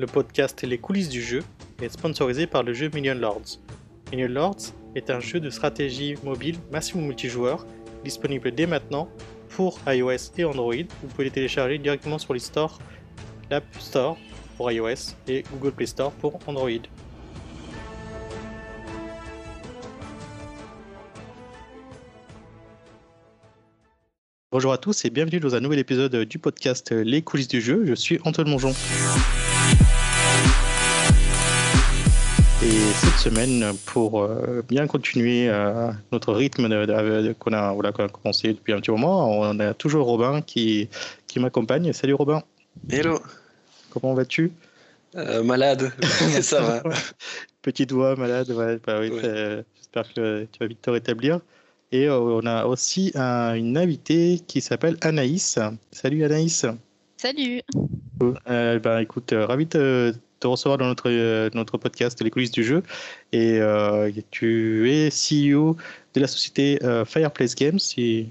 le podcast Les coulisses du jeu, est sponsorisé par le jeu Million Lords. Million Lords est un jeu de stratégie mobile maximum multijoueur, disponible dès maintenant pour iOS et Android. Vous pouvez les télécharger directement sur les stores, l'App Store pour iOS et Google Play Store pour Android. Bonjour à tous et bienvenue dans un nouvel épisode du podcast Les coulisses du jeu. Je suis Antoine Mongeon. Et cette semaine, pour euh, bien continuer euh, notre rythme qu'on a, voilà, qu'on a commencé depuis un petit moment, on a toujours Robin qui, qui m'accompagne. Salut Robin. Hello. Comment vas-tu? Euh, Malade, ça va. Petite voix malade, ouais, bah oui, Ouais. j'espère que tu vas vite te rétablir. Et euh, on a aussi un- une invitée qui s'appelle Anaïs. Salut Anaïs. Salut. Euh, ben, écoute, ravi de te recevoir dans notre, euh, notre podcast Les coulisses du jeu. Et euh, tu es CEO de la société euh, Fireplace Games, si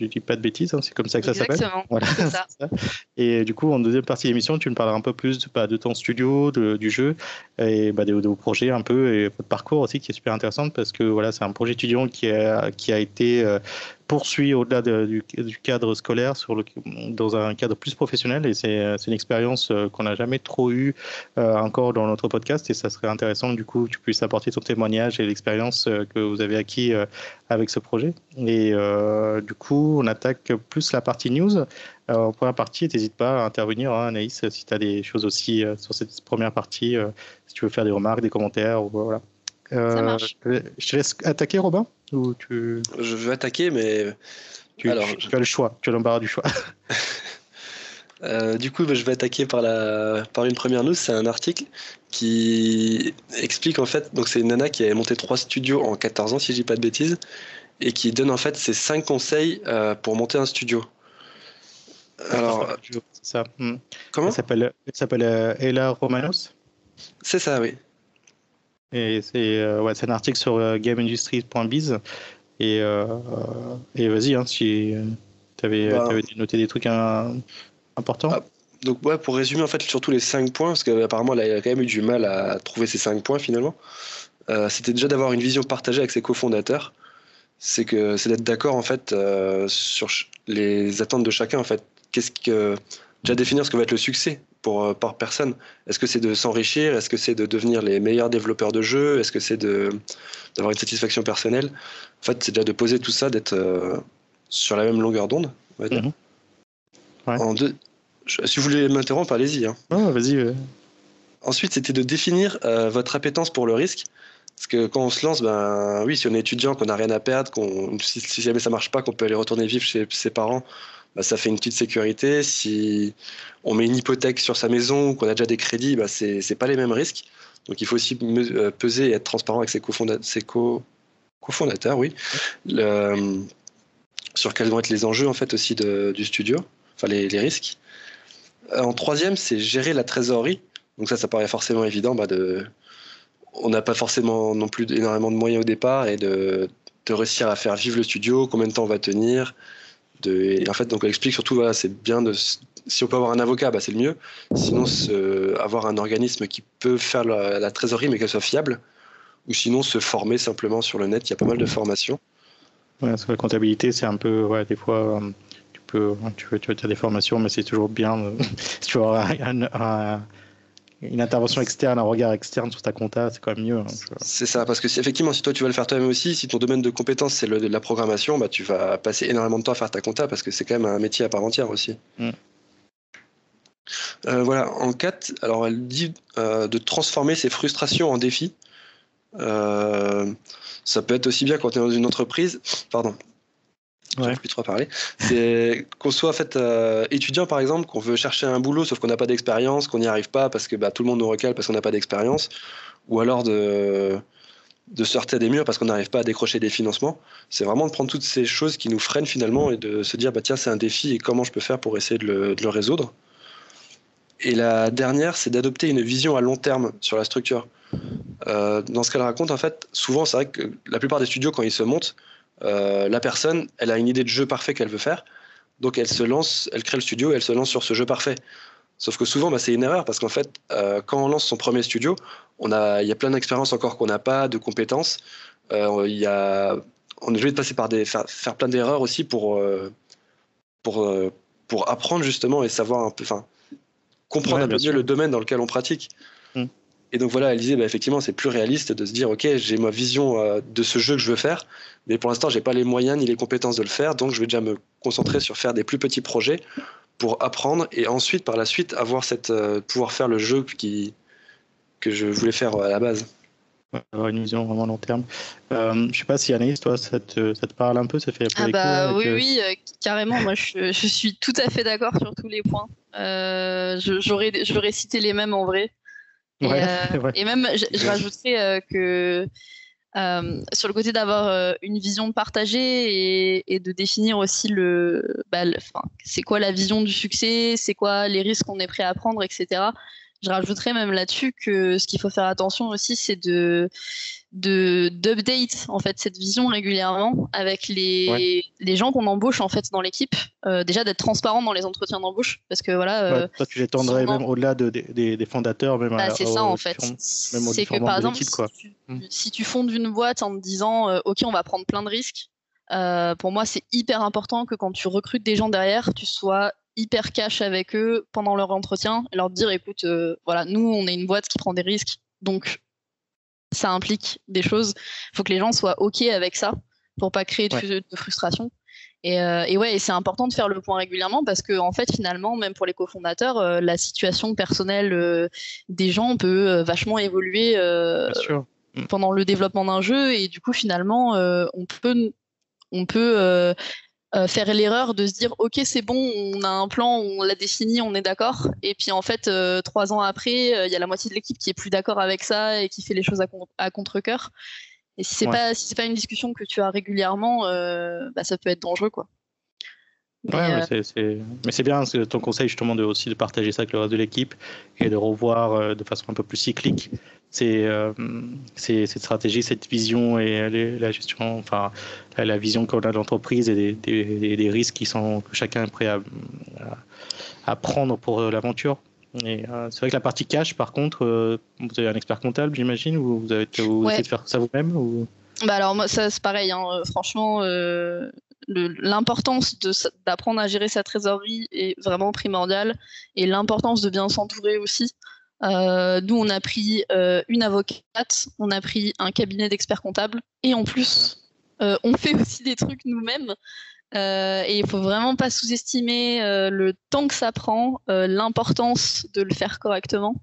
je dis pas de bêtises, hein, c'est comme ça que ça s'appelle. Exactement. Voilà, C'est ça. c'est ça. Et du coup, en deuxième partie de l'émission, tu nous parleras un peu plus de, bah, de ton studio, de- du jeu, et bah, de, de vos projets un peu, et votre parcours aussi, qui est super intéressant, parce que voilà, c'est un projet étudiant qui a, qui a été euh, poursuivi au-delà de- du, cadre scolaire, dans un cadre plus professionnel, et c'est euh, une expérience euh, qu'on n'a jamais trop eue euh, encore dans notre podcast, et ça serait intéressant, du coup, que tu puisses apporter ton témoignage et l'expérience que vous avez acquis avec ce projet. Et du coup, on attaque plus la partie news. Première partie, n'hésite pas à intervenir, hein, Anaïs, si tu as des choses aussi sur cette première partie, si tu veux faire des remarques, des commentaires, voilà. Euh, Ça marche. Je te laisse attaquer, Robin Ou tu, Je veux attaquer, mais tu, Alors, tu- tu as le choix, tu as l'embarras du choix. euh, du coup, bah, je vais attaquer par, la, par une première news. C'est un article qui explique en fait. Donc, c'est une nana qui a monté trois studios en 14 ans, si je dis pas de bêtises, et qui donne en fait ses cinq conseils euh, pour monter un studio. Alors, ça. hmm. comment Elle s'appelle elle s'appelle, euh, Ella Romanos. C'est ça, oui. Et c'est euh, ouais, un article sur euh, gameindustry.biz. Et, euh, et vas-y, hein, si tu avais, Bah. noté des trucs hein, importants. Ah. Donc, ouais, pour résumer, en fait, surtout les cinq points, parce qu'apparemment, elle a quand même eu du mal à trouver ces cinq points finalement. Euh, c'était déjà d'avoir une vision partagée avec ses cofondateurs. C'est que c'est d'être d'accord en fait euh, sur les attentes de chacun en fait. Qu'est-ce que déjà définir ce que va être le succès pour euh, par personne. Est-ce que c'est de s'enrichir? Est-ce que c'est de devenir les meilleurs développeurs de jeux? Est-ce que c'est d'avoir une satisfaction personnelle? En fait, c'est déjà de poser tout ça, d'être euh, sur la même longueur d'onde. Mhm. Ouais. En deux, je- si vous voulez m'interrompre, allez-y. hein. Vas-y. Ensuite, c'était de définir euh, votre appétence pour le risque. Parce que quand on se lance, ben oui, si on est étudiant, qu'on n'a rien à perdre, qu'on si, si jamais ça marche pas, qu'on peut aller retourner vivre chez ses parents, ben, ça fait une petite sécurité. Si on met une hypothèque sur sa maison, qu'on a déjà des crédits, ben, c'est c'est pas les mêmes risques. Donc il faut aussi euh, peser et être transparent avec ses, cofonda- ses co- cofondateurs, oui, Le- sur quels vont être les enjeux en fait aussi du studio, enfin les, risques. Euh, En troisième, c'est gérer la trésorerie. Donc ça, ça paraît forcément évident. Bah. On n'a pas forcément non plus énormément de moyens au départ et de, de réussir à faire vivre le studio, combien de temps on va tenir. En fait, donc on explique surtout, voilà, c'est bien Si on peut avoir un avocat, bah, c'est le mieux. Sinon, avoir un organisme qui peut faire la, trésorerie mais qu'elle soit fiable. Ou sinon, se former simplement sur le net. Il y a pas mal de formations. Ouais, sur la comptabilité, c'est un peu, des fois, euh, tu peux, tu tu faire des formations, mais c'est toujours bien euh, si tu un- un- une intervention externe, un regard externe sur ta compta, c'est quand même mieux. hein. C'est ça, parce que si, effectivement, si toi tu vas le faire toi-même aussi, si ton domaine de compétence c'est la programmation, bah, tu vas passer énormément de temps à faire ta compta parce que c'est quand même un métier à part entière aussi. Mm. Euh, voilà, en 4, alors elle dit euh, de transformer ses frustrations en défis. Euh, ça peut être aussi bien quand tu es dans une entreprise, pardon, Ouais. j'arrive plus trop à parler, c'est qu'on soit en fait euh, étudiant par exemple, qu'on veut chercher un boulot sauf qu'on n'a pas d'expérience, qu'on n'y arrive pas parce que bah, tout le monde nous recale parce qu'on n'a pas d'expérience, ou alors de, de à des murs parce qu'on n'arrive pas à décrocher des financements. C'est vraiment de prendre toutes ces choses qui nous freinent finalement et de se dire bah tiens c'est un défi et comment je peux faire pour essayer de le, de le résoudre. Et la dernière, c'est d'adopter une vision à long terme sur la structure. Euh, dans ce qu'elle raconte, en fait, souvent, c'est vrai que la plupart des studios, quand ils se montent, euh, la personne, elle a une idée de jeu parfait qu'elle veut faire. Donc, elle se lance, elle crée le studio et elle se lance sur ce jeu parfait. Sauf que souvent, bah, c'est une erreur parce qu'en fait, euh, quand on lance son premier studio, on a, il y a plein d'expériences encore qu'on n'a pas, de compétences. Euh, il y a, on est obligé de passer par des, faire, faire plein d'erreurs aussi pour, pour, pour apprendre justement et savoir un peu, enfin, comprendre Ouais, un peu mieux sûr. le domaine dans lequel on pratique. Mm. Et donc voilà, elle disait, bah, effectivement, c'est plus réaliste de se dire, ok, j'ai ma vision euh, de ce jeu que je veux faire, mais pour l'instant, j'ai pas les moyens ni les compétences de le faire, donc je vais déjà me concentrer sur faire des plus petits projets pour apprendre et ensuite, par la suite, avoir cette, euh, pouvoir faire le jeu qui, que je voulais faire à la base. Avoir une vision vraiment long terme. Euh, je sais pas si Anaïs, toi, ça te, ça te parle un peu, ça fait un peu Ah bah oui, euh, oui, euh, carrément. Moi, je, je suis tout à fait d'accord sur tous les points. Euh, j'aurais cité les mêmes en vrai. Et, Ouais, euh, et même, je, je rajouterais euh, que euh, sur le côté d'avoir euh, une vision partagée et, et de définir aussi le, bah, le- c'est quoi la vision du succès, c'est quoi les risques qu'on est prêt à prendre, etc. Je rajouterais même là-dessus que ce qu'il faut faire attention aussi, c'est de de d'update en fait cette vision régulièrement avec les, les gens qu'on embauche en fait dans l'équipe. Euh, déjà d'être transparent dans les entretiens d'embauche parce que voilà. euh, Ouais, toi, tu l'étendrais souvent- même au-delà de, des- des, des fondateurs, même bah, à- c'est ça en fait. C'est que par de exemple, l'équipe, quoi. si tu, Mm. si tu fondes une boîte en te disant euh, ok on va prendre plein de risques, euh, pour moi c'est hyper important que quand tu recrutes des gens derrière, tu sois hyper cash avec eux pendant leur entretien et leur dire écoute euh, voilà nous on est une boîte qui prend des risques donc ça implique des choses. Il faut que les gens soient ok avec ça pour pas créer de, Ouais. de frustration. Et, euh, et ouais, c'est important de faire le point régulièrement parce que en fait, finalement, même pour les cofondateurs, euh, la situation personnelle euh, des gens peut euh, vachement évoluer sûr. pendant le développement d'un jeu et du coup, finalement, on peut, on peut euh, faire l'erreur de se dire ok, c'est bon, on a un plan, on l'a défini, on est d'accord. Et puis en fait, euh, trois ans après, euh, il y a la moitié de l'équipe qui est plus d'accord avec ça et qui fait les choses à, con- à contre-cœur. Et si c'est Ouais. pas si c'est pas une discussion que tu as régulièrement, bah, ça peut être dangereux quoi. Mais, Ouais, mais c'est- c'est- mais c'est bien ton conseil justement de, aussi de partager ça avec le reste de l'équipe et de revoir de façon un peu plus cyclique ces, euh, ces- cette stratégie, cette vision et les- la gestion, enfin la, la vision qu'on a de l'entreprise et des, des- des- des risques qui sont que chacun est prêt à, prendre pour euh, l'aventure. Euh, c'est vrai que la partie cash, par contre, euh, vous avez un expert comptable, j'imagine, ou vous, avez, vous Ouais. essayez de faire ça vous-même ou... Bah alors moi ça c'est pareil, hein, euh, franchement euh, l'importance d'apprendre à gérer sa trésorerie est vraiment primordiale et l'importance de bien s'entourer aussi. Euh, nous on a pris euh, une avocate, on a pris un cabinet d'experts comptables et en plus euh, on fait aussi des trucs nous-mêmes. Euh, et il faut vraiment pas sous-estimer le temps que ça prend, l'importance de le faire correctement.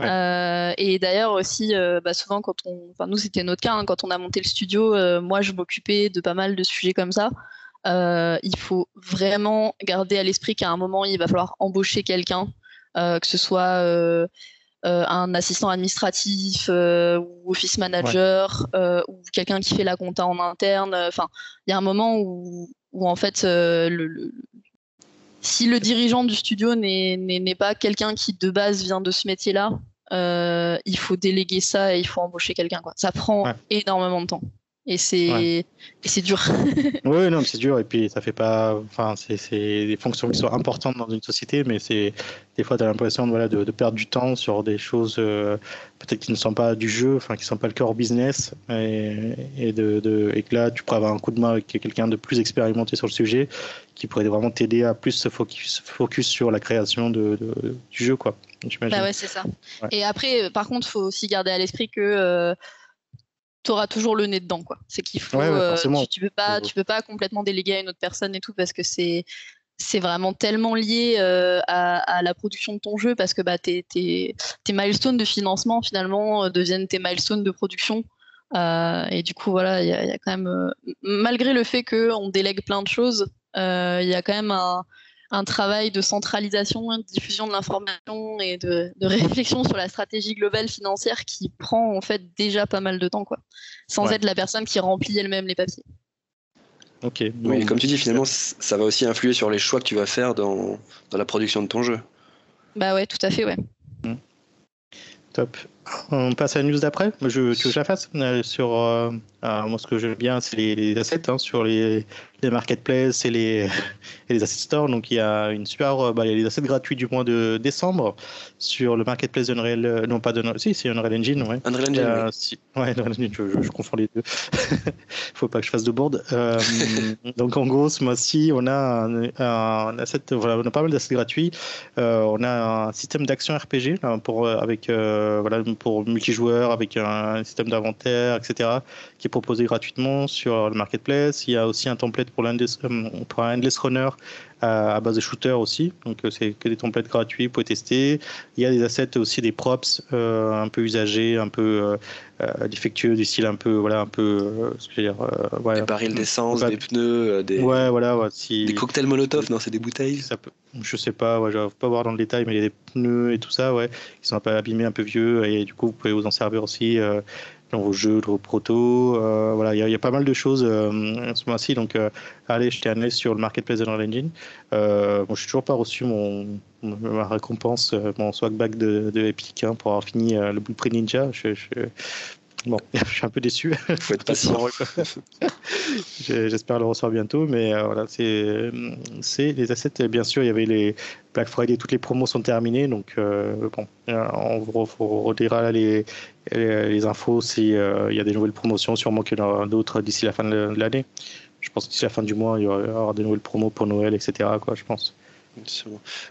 Ouais. Et d'ailleurs aussi, bah, souvent quand on, enfin nous c'était notre cas, hein, quand on a monté le studio, moi je m'occupais de pas mal de sujets comme ça. Il faut vraiment garder à l'esprit qu'à un moment il va falloir embaucher quelqu'un, que ce soit euh, euh, un assistant administratif euh, ou office manager euh, ou quelqu'un qui fait la compta en interne. Enfin, il y a un moment où, où en fait euh, le, le- si le dirigeant du studio n'est pas quelqu'un qui de base vient de ce métier-là, euh, il faut déléguer ça et il faut embaucher quelqu'un. Ça prend Ouais. énormément de temps. Et c'est Ouais. c'est dur. Oui, non, mais c'est dur. Et puis, ça fait pas. Enfin, c'est c'est des fonctions qui sont importantes dans une société, mais c'est des fois, tu as l'impression voilà, de, de perdre du temps sur des choses euh, peut-être qui ne sont pas du jeu, enfin, qui ne sont pas le core business. Et, et, de, de- et que là, tu pourrais avoir un coup de main avec quelqu'un de plus expérimenté sur le sujet qui pourrait vraiment t'aider à plus se focus, focus sur la création de, de- du jeu, quoi. J'imagine. Bah ouais, c'est ça. Ouais. Et après, euh, par contre, faut aussi garder à l'esprit que tu auras toujours le nez dedans, quoi. C'est qu'il faut, Ouais, ouais, euh, tu, tu peux pas, tu peux pas complètement déléguer à une autre personne et tout parce que c'est c'est vraiment tellement lié euh, à, à la production de ton jeu parce que bah, tes, tes, tes milestones de financement finalement euh, deviennent tes milestones de production. Euh, et du coup, voilà, il y, a il y a quand même, euh, malgré le fait qu'on délègue plein de choses, il y a quand même un, un travail de centralisation, de diffusion de l'information et de, de réflexion sur la stratégie globale financière qui prend en fait déjà pas mal de temps, quoi, sans Ouais. être la personne qui remplit elle-même les papiers. Ok. Bon, comme tu dis, finalement, ça va aussi influer sur les choix que tu vas faire dans, dans la production de ton jeu. Bah ouais, tout à fait, ouais. Top. On passe à la news d'après. Je, tu veux que je la fasse sur moi ce que j'aime bien c'est les, les, assets hein, sur les, les marketplaces et les, et les asset stores. Donc il y a une super, bah, il y a les assets gratuits du mois de décembre sur le marketplace d'Unreal, euh, non pas d'Unreal, si c'est Unreal Engine, ouais. Unreal Engine. Euh, si, ouais, Unreal Engine, je, je, confonds les deux. Faut pas que je fasse de board. Euh, donc en gros, ce mois-ci, on a un, un, asset, voilà, on a pas mal d'assets gratuits. Euh, on a un système d'action RPG là, pour avec voilà pour multijoueur avec un système d'inventaire, etc. qui est proposé gratuitement sur le marketplace. Il y a aussi un template pour l'Endless pour un Endless Runner à, base de shooter aussi. Donc euh, c'est que des templates gratuits, pour tester. Il y a des assets aussi, des props euh, un peu usagés, un peu euh, défectueux, du style un peu, voilà, un peu, ce que je veux dire, ouais, des barils d'essence, des pneus, des, ouais, voilà, ouais, si... des cocktails Molotov, non, c'est des bouteilles. Ça peut... Je sais pas, ouais, je vais pas voir dans le détail, mais il y a des pneus et tout ça, ouais, qui sont un peu abîmés, un peu vieux, et du coup, vous pouvez vous en servir aussi vos jeux, vos protos. Euh, voilà, il y, a pas mal de choses euh, ce mois-ci. Donc, euh, allez jeter un œil sur le marketplace de Unreal Engine. bon, je n'ai toujours pas reçu mon, ma récompense, mon swag bag de, Epic hein, pour avoir fini le Blueprint Ninja. Bon, je suis un peu déçu. Faut être patient. J'espère le recevoir bientôt, mais euh, voilà, c'est les assets. Bien sûr, il y avait les Black Friday, toutes les promos sont terminées, donc euh, bon, euh, on vous redira les, les, infos s'il y a des nouvelles promotions, sûrement qu'il y en aura d'autres d'ici la fin de l'année. Je pense que d'ici la fin du mois, il y aura des nouvelles promos pour Noël, etc. Quoi, je pense.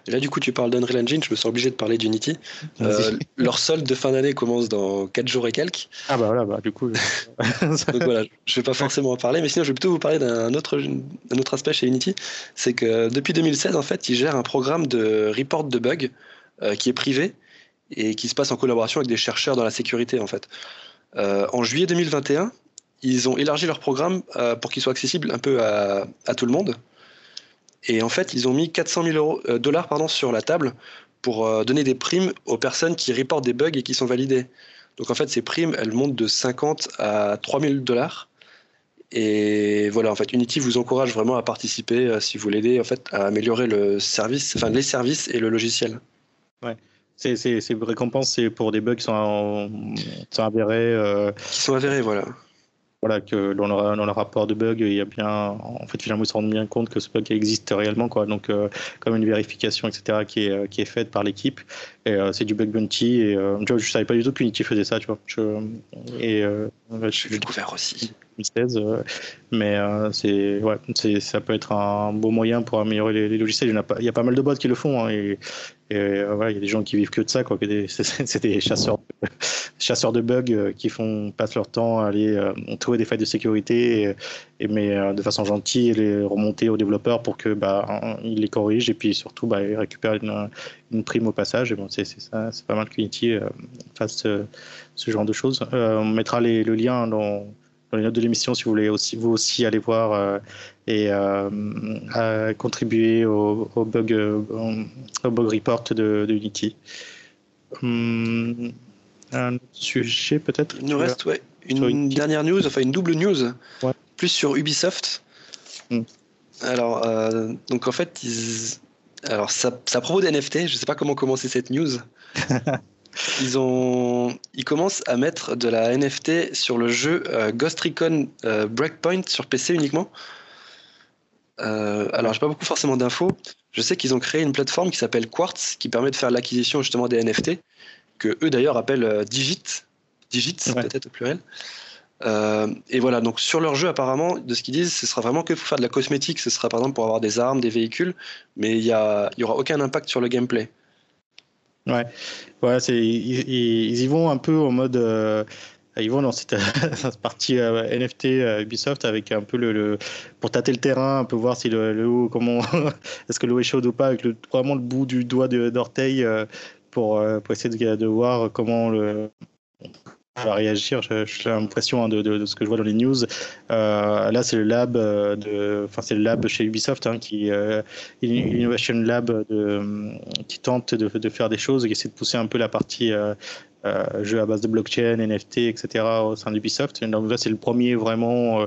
Et là, du coup, tu parles d'Unreal Engine, je me sens obligé de parler d'Unity. Euh, leur solde de fin d'année commence dans 4 jours et quelques. Ah bah voilà, bah, du coup. Donc voilà, je vais pas forcément en parler, mais sinon, je vais plutôt vous parler d'un autre, un autre aspect chez Unity. C'est que depuis 2016, en fait, ils gèrent un programme de report de bugs euh, qui est privé et qui se passe en collaboration avec des chercheurs dans la sécurité, en fait. Euh, en juillet 2021, ils ont élargi leur programme pour qu'il soit accessible un peu à, à tout le monde. Et en fait, ils ont mis 400 000 euh, dollars pardon, sur la table pour euh, donner des primes aux personnes qui reportent des bugs et qui sont validées. Donc en fait, ces primes, elles montent de 50 à 3000 dollars. Et voilà, en fait, Unity vous encourage vraiment à participer euh, si vous l'aider en fait à améliorer le service, enfin les services et le logiciel. Ouais. Ces, ces, récompenses, c'est pour des bugs qui sont, sont avérés. Qui sont avérés, voilà voilà, que dans le, rapport de bug, il y a bien, en fait, finalement, ils se rendent bien compte que ce bug existe réellement, quoi. Donc, euh, comme une vérification, etc., qui est, euh, qui est faite par l'équipe. Et euh, c'est du bug bounty. Et je, ne savais pas du tout qu'Unity faisait ça, tu vois. Je, et je l'ai découvert aussi. 2016, mais c'est, ouais, ça peut être un beau moyen pour améliorer les, logiciels. Il y, a pas, mal de bots qui le font, hein, et, et voilà, il y a des gens qui vivent que de ça. C'est des chasseurs de bugs euh, qui font passent leur temps à aller euh, trouver des failles de sécurité, et, mais euh, de façon gentille, les remonter aux développeurs pour que bah, les corrigent et puis surtout bah, ils récupèrent une, prime au passage. Bon, c'est pas mal que Unity fasse ce, genre de choses. on mettra le lien dans, dans les notes de l'émission si vous voulez aussi vous aussi aller voir et contribuer au, bug au bug report de, de Unity. Hum, un sujet peut-être? Il nous reste ouais, une dernière news, enfin une double news, plus sur Ubisoft. Hmm. Alors, euh, donc en fait, alors ça, ça propos des NFT, je ne sais pas comment commencer cette news. ils, ont... ils commencent à mettre de la NFT sur le jeu euh, Ghost Recon euh, Breakpoint sur PC uniquement. alors, j'ai pas beaucoup forcément d'infos. Je sais qu'ils ont créé une plateforme qui s'appelle Quartz, qui permet de faire l'acquisition justement des NFT que eux d'ailleurs appellent euh, Digit, Digit peut-être au pluriel. Euh, et voilà, donc sur leur jeu, apparemment, de ce qu'ils disent, ce sera vraiment que pour faire de la cosmétique. Ce sera par exemple pour avoir des armes, des véhicules, mais il n'y y aura aucun impact sur le gameplay. Ouais, ouais c'est, ils, y vont un peu en mode. Euh, ils vont dans cette, partie NFT Ubisoft avec un peu le, pour tâter le terrain, un peu voir si le, comment est-ce que l'eau est chaude ou pas avec le, vraiment le bout du doigt d'orteil pour, euh, essayer de, voir comment le, va réagir. J'ai l'impression hein, de, ce que je vois dans les news. Euh, là, c'est le lab de, enfin c'est le lab chez Ubisoft hein, qui euh, Innovation Lab qui tente de, faire des choses qui essaie de pousser un peu la partie jeux à base de blockchain, NFT, etc. au sein d'Ubisoft. Donc là, c'est le premier vraiment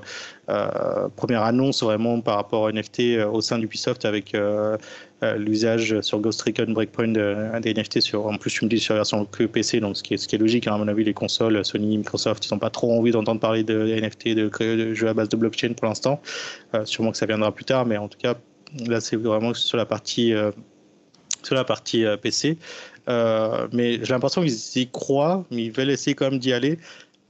première annonce vraiment par rapport à NFT au sein d'Ubisoft avec euh, l'usage sur Ghost Recon Breakpoint des NFT sur, en plus tu me dis sur la version que PC, donc ce qui est, ce qui est logique, hein, à mon avis les consoles, Sony, Microsoft, ils n'ont pas trop envie d'entendre parler de NFT, de, de jeux à base de blockchain pour l'instant, euh, sûrement que ça viendra plus tard, mais en tout cas là c'est vraiment sur la partie, euh, sur la partie PC. mais j'ai l'impression qu'ils y croient, mais ils veulent essayer quand même d'y aller,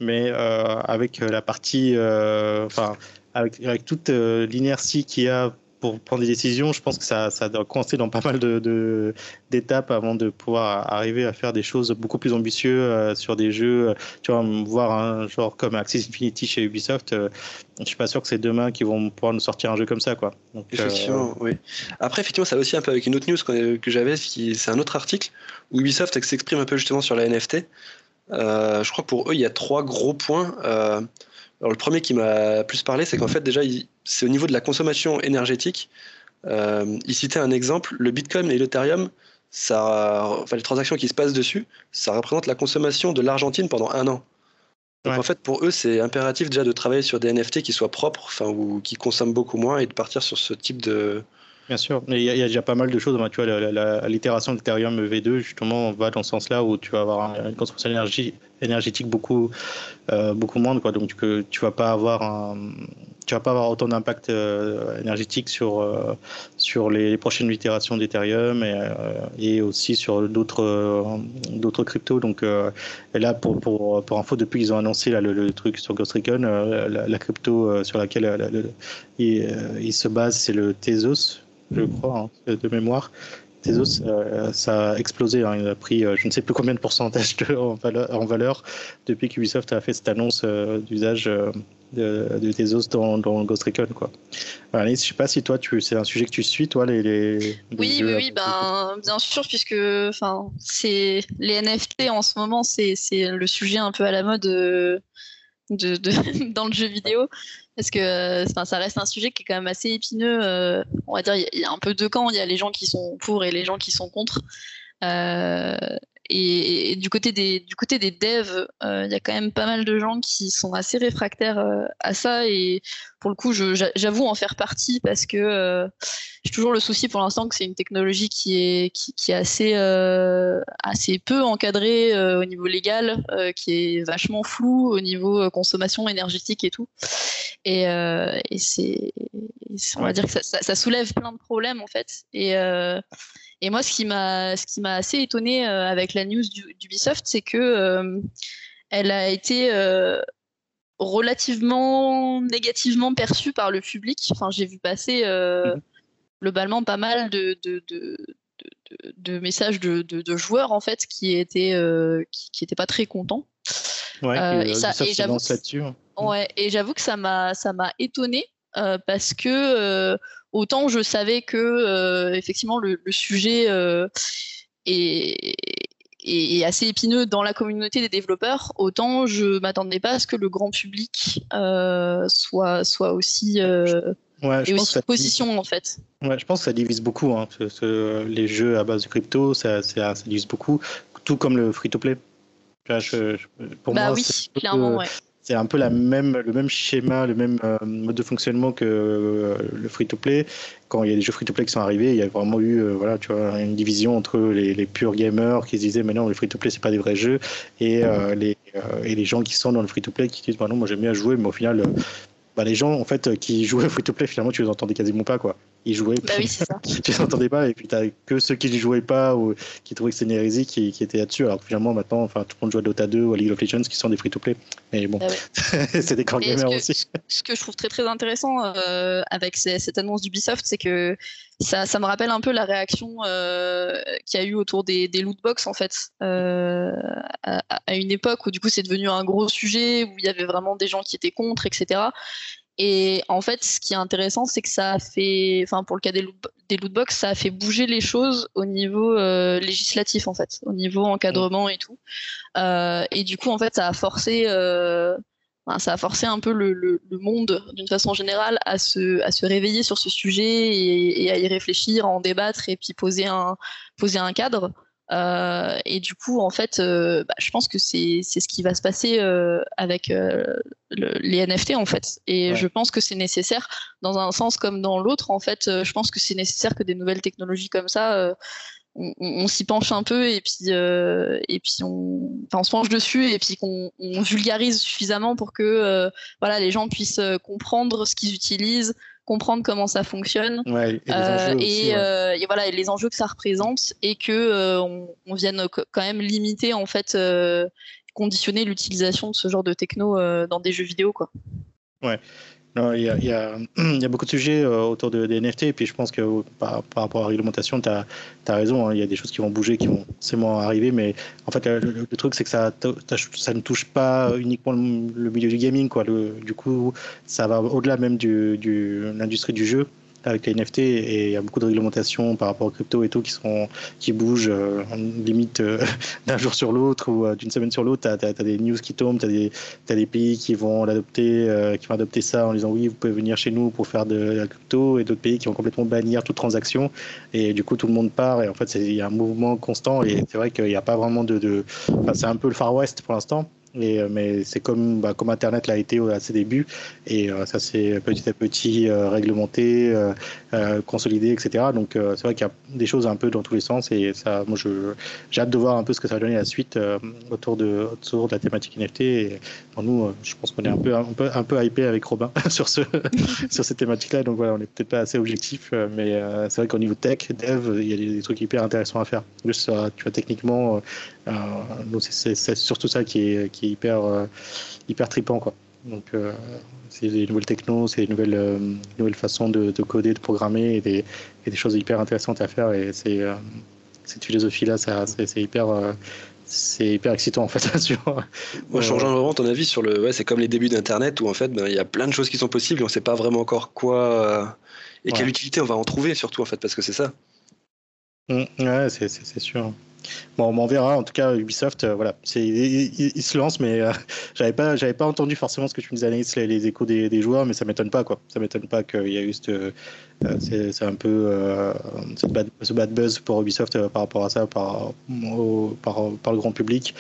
mais avec la partie, enfin, avec, avec, toute l'inertie qu'il y a pour prendre des décisions, je pense que ça, doit coincer dans pas mal de, d'étapes avant de pouvoir arriver à faire des choses beaucoup plus ambitieuses euh, sur des jeux. Euh, tu vois, voir un genre comme Axis Infinity chez Ubisoft, euh, je suis pas sûr que c'est demain qu'ils vont pouvoir nous sortir un jeu comme ça, quoi. effectivement, oui. Après, effectivement, ça aussi un peu avec une autre news que j'avais, c'est un autre article où Ubisoft s'exprime un peu justement sur la NFT. je crois pour eux, il y a trois gros points. Alors, le premier qui m'a plus parlé, c'est qu'en fait, déjà, c'est au niveau de la consommation énergétique. Euh, il citait un exemple le Bitcoin et l'Ethereum, ça, enfin, les transactions qui se passent dessus, ça représente la consommation de l'Argentine pendant un an. Donc, en fait, pour eux, c'est impératif déjà de travailler sur des NFT qui soient propres, enfin, ou qui consomment beaucoup moins, et de partir sur ce type de, Bien sûr, mais il y, a déjà pas mal de choses. Tu vois, l'itération d'Ethereum V2 justement va dans ce sens-là où tu vas avoir une consommation d'énergie énergétique beaucoup euh, beaucoup moindre. Quoi. Donc tu, tu vas pas avoir un, tu vas pas avoir autant d'impact euh, énergétique sur euh, sur les, prochaines itérations d'Ethereum et, et, aussi sur d'autres d'autres cryptos. Donc et là pour, pour pour info depuis qu'ils ont annoncé là, le, truc sur Ghost Recon, la, crypto sur laquelle il, il, se base c'est le Tezos je crois, hein, de mémoire. Tezos, euh, ça a explosé. Hein. il a pris euh, je ne sais plus combien de pourcentage de, en, valeur, depuis qu'Ubisoft a fait cette annonce euh, d'usage de, de, Tezos dans, Ghost Recon. Quoi. je ne sais pas si toi, c'est un sujet que tu suis, toi, les. les, oui, oui, oui ben, bien sûr, puisque c'est, les NFT en ce moment, c'est, le sujet un peu à la mode de, dans le jeu vidéo parce que ça reste un sujet qui est quand même assez épineux. Euh, on va dire, il y, a un peu deux camps. Il y a les gens qui sont pour et les gens qui sont contre. Euh, et, du côté des du côté des devs, euh, il y a quand même pas mal de gens qui sont assez réfractaires euh, à ça et pour le coup, j'avoue en faire partie parce que euh, j'ai toujours le souci pour l'instant que c'est une technologie qui est qui est assez assez peu encadrée au niveau légal, qui est vachement floue au niveau consommation énergétique et tout. Et, et c'est on va dire que ça, ça, ça, soulève plein de problèmes en fait et et moi, ce qui m'a, ce qui m'a assez étonné euh, avec la news d'Ubisoft, c'est que euh, elle a été euh, relativement négativement perçue par le public. Enfin, j'ai vu passer mhm. globalement pas mal de, de, de, de messages de, joueurs en fait qui étaient qui, qui étaient pas très contents. Ouais, et, ça, et j'avoue, hein. ouais, et j'avoue que ça m'a ça m'a étonné parce que autant je savais que euh, effectivement le, sujet euh, est, assez épineux dans la communauté des développeurs, autant je m'attendais pas à ce que le grand public euh, soit soit aussi Ouais, et aussi position en fait. Ouais, je pense que ça divise beaucoup. Hein, les jeux à base de crypto, ça, ça, divise beaucoup, tout comme le free-to-play. Pour bah oui, ouais c'est un peu la même, le même schéma, le même euh, mode de fonctionnement que euh, le free-to-play. Quand il y a des jeux free-to-play qui sont arrivés, il y a vraiment eu euh, voilà, tu vois, une division entre les, les purs gamers qui se disaient mais non, le free-to-play c'est pas des vrais jeux et, les, et les gens qui sont dans le free-to-play qui disent bah non, moi j'aime bien jouer, mais au final, bah, les gens en fait qui jouaient au free-to-play finalement tu les entendais quasiment pas quoi ils jouaient. Bah oui, c'est ça. tu n'entendais pas, et puis tu que ceux qui ne jouaient pas ou qui trouvaient que c'était une hérésie qui, qui étaient là-dessus. Alors finalement, maintenant, enfin, tout le monde joue à Dota 2 ou à League of Legends qui sont des free-to-play. Mais bon, bah c'est des core gamers aussi. Ce que je trouve très très intéressant euh, avec cette annonce d'Ubisoft, c'est que ça, ça, me rappelle un peu la réaction euh, qu'il y a eu autour des, des loot box en fait, euh, à, à, une époque où du coup c'est devenu un gros sujet, où il y avait vraiment des gens qui étaient contre, etc. Et en fait, ce qui est intéressant, c'est que ça a fait, enfin pour le cas des, loot, des lootbox, ça a fait bouger les choses au niveau euh, législatif en fait, au niveau encadrement et tout. Euh, et du coup, en fait, ça a forcé, euh, ça a forcé un peu le, monde d'une façon générale à se, réveiller sur ce sujet et, à y réfléchir, à en débattre et puis poser un cadre. Euh, et du coup, en fait, euh, bah, je pense que c'est ce qui va se passer euh, avec les NFT, en fait. Et je pense que c'est nécessaire, dans un sens comme dans l'autre, en fait, je pense que c'est nécessaire que des nouvelles technologies comme ça, on, s'y penche un peu et puis, et puis on, on se penche dessus et puis qu'on vulgarise suffisamment pour que voilà, les gens puissent comprendre ce qu'ils utilisent, comprendre comment ça fonctionne et, euh, et, voilà et les enjeux que ça représente et que euh, on, vienne quand même limiter en fait euh, conditionner l'utilisation de ce genre de techno dans des jeux vidéo quoi. Ouais. Il y, a, beaucoup de sujets euh, autour de, des NFT, et puis je pense que par, rapport à la réglementation, tu as, raison, hein. il y a des choses qui vont bouger, qui vont forcément arriver, mais en fait, le, truc, c'est que ça, ça ne touche pas uniquement le, milieu du gaming, quoi. Du coup, ça va au-delà même de du, l'industrie du jeu avec les NFT et il y a beaucoup de réglementations par rapport aux crypto et tout qui sont qui bougent euh, limite euh, d'un jour sur l'autre ou euh, d'une semaine sur l'autre. Tu as, des news qui tombent, tu as, des pays qui vont l'adopter, qui vont adopter ça en disant oui, vous pouvez venir chez nous pour faire de la crypto et d'autres pays qui vont complètement bannir toute transaction et du coup tout le monde part et en fait il y a un mouvement constant et c'est vrai qu'il n'y a pas vraiment de, de... C'est un peu le Far West pour l'instant euh, mais c'est comme, bah, comme Internet l'a été à ses débuts, et euh, ça s'est petit à petit euh, réglementé, consolidé, etc. Donc c'est vrai qu'il y a des choses un peu dans tous les sens, et ça, moi j'ai hâte de voir un peu ce que ça va donner la suite autour, de, autour de la thématique NFT. Et, nous, je pense qu'on est un peu, un peu, un peu hypé avec Robin sur, ce, sur cette thématique-là, donc voilà, on n'est peut-être pas assez objectif, mais c'est vrai qu'au niveau tech, dev, il y a des, trucs hyper intéressants à faire. Juste, tu vois, techniquement, c'est surtout ça qui est, qui est hyper, euh, hyper trippant. Quoi. Donc, euh, c'est des nouvelles technos, c'est des nouvelles, euh, nouvelles façons de, coder, de programmer et des, et des, choses hyper intéressantes à faire. Et c'est, cette philosophie-là, c'est hyper c'est hyper excitant en fait. Moi, je changeant vraiment ton avis sur le. Ouais, c'est comme les débuts d'Internet où en fait, ben, il y a plein de choses qui sont possibles et on ne sait pas vraiment encore quoi et quelle utilité on va en trouver surtout en fait parce que c'est ça. Mmh, ouais, c'est sûr. Bon, on verra. En tout cas, Ubisoft, euh, voilà, c'est, il, se lance, mais euh, j'avais pas, j'avais pas entendu forcément ce que tu me disais, les, échos des, joueurs, mais ça m'étonne pas, quoi. Ça m'étonne pas qu'il y ait eu ce, euh, c'est, un peu ce bad, buzz pour Ubisoft par rapport à ça, par, le grand public.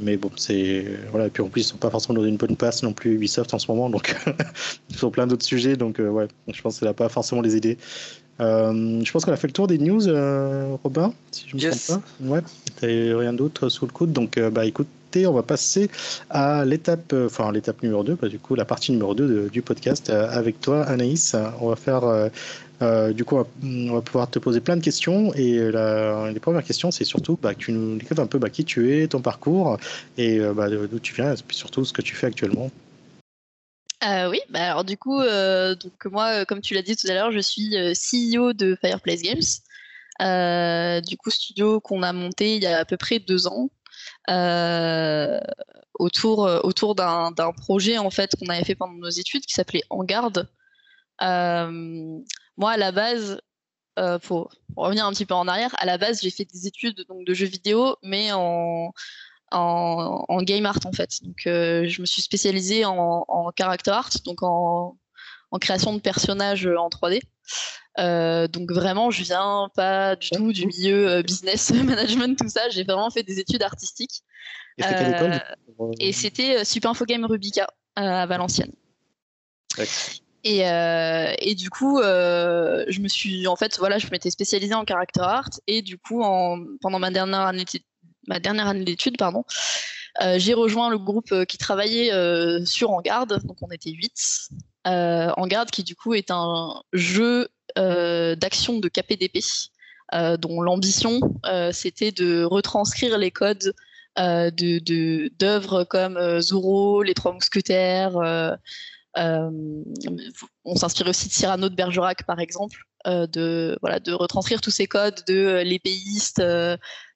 mais bon, c'est voilà. Et puis en plus, ils sont pas forcément dans une bonne passe non plus Ubisoft en ce moment, donc ils plein d'autres sujets. Donc ouais, je pense que ça n'a pas forcément les idées. Euh, je pense qu'on a fait le tour des news, euh, Robin, si je me trompe pas. Ouais, t'avais rien d'autre sous le coude. Donc, euh, bah, écoutez, on va passer à l'étape, enfin, l'étape numéro 2, bah, du coup, la partie numéro 2 du podcast avec toi, Anaïs. On va faire, du coup, on va pouvoir te poser plein de questions. Et la, les premières questions, c'est surtout bah, que tu nous décrives un peu bah, qui tu es, ton parcours et bah, d'où tu viens, et puis surtout ce que tu fais actuellement. Euh, oui, bah alors du coup, euh, donc moi, euh, comme tu l'as dit tout à l'heure, je suis CEO de Fireplace Games. du coup, studio qu'on a monté il y a à peu près deux ans. autour, d'un projet en fait qu'on avait fait pendant nos études qui s'appelait En Garde. moi, à la base, pour, revenir un petit peu en arrière, à la base, j'ai fait des études de jeux vidéo, mais en, en, game art en fait. Donc euh, je me suis spécialisée en, en character art, donc en, création de personnages en 3D. Euh, donc vraiment, je viens pas du tout du milieu euh, business management, tout ça. J'ai vraiment fait des études artistiques. Et c'était Super Info Game Rubica à Valenciennes. Et, et, du coup, je me suis, en fait, voilà, je m'étais spécialisée en character art et du coup, en, pendant ma dernière année ma dernière année d'études, pardon, euh, j'ai rejoint le groupe euh, qui travaillait euh, sur En Garde, donc on était 8. en Garde, qui du coup est un jeu d'action de KPDP, dont l'ambition c'était de retranscrire les codes de d'œuvres comme Zorro, Les Trois Mousquetaires. on s'inspire aussi de Cyrano de Bergerac, par exemple, de voilà de retranscrire tous ces codes de l'épéiste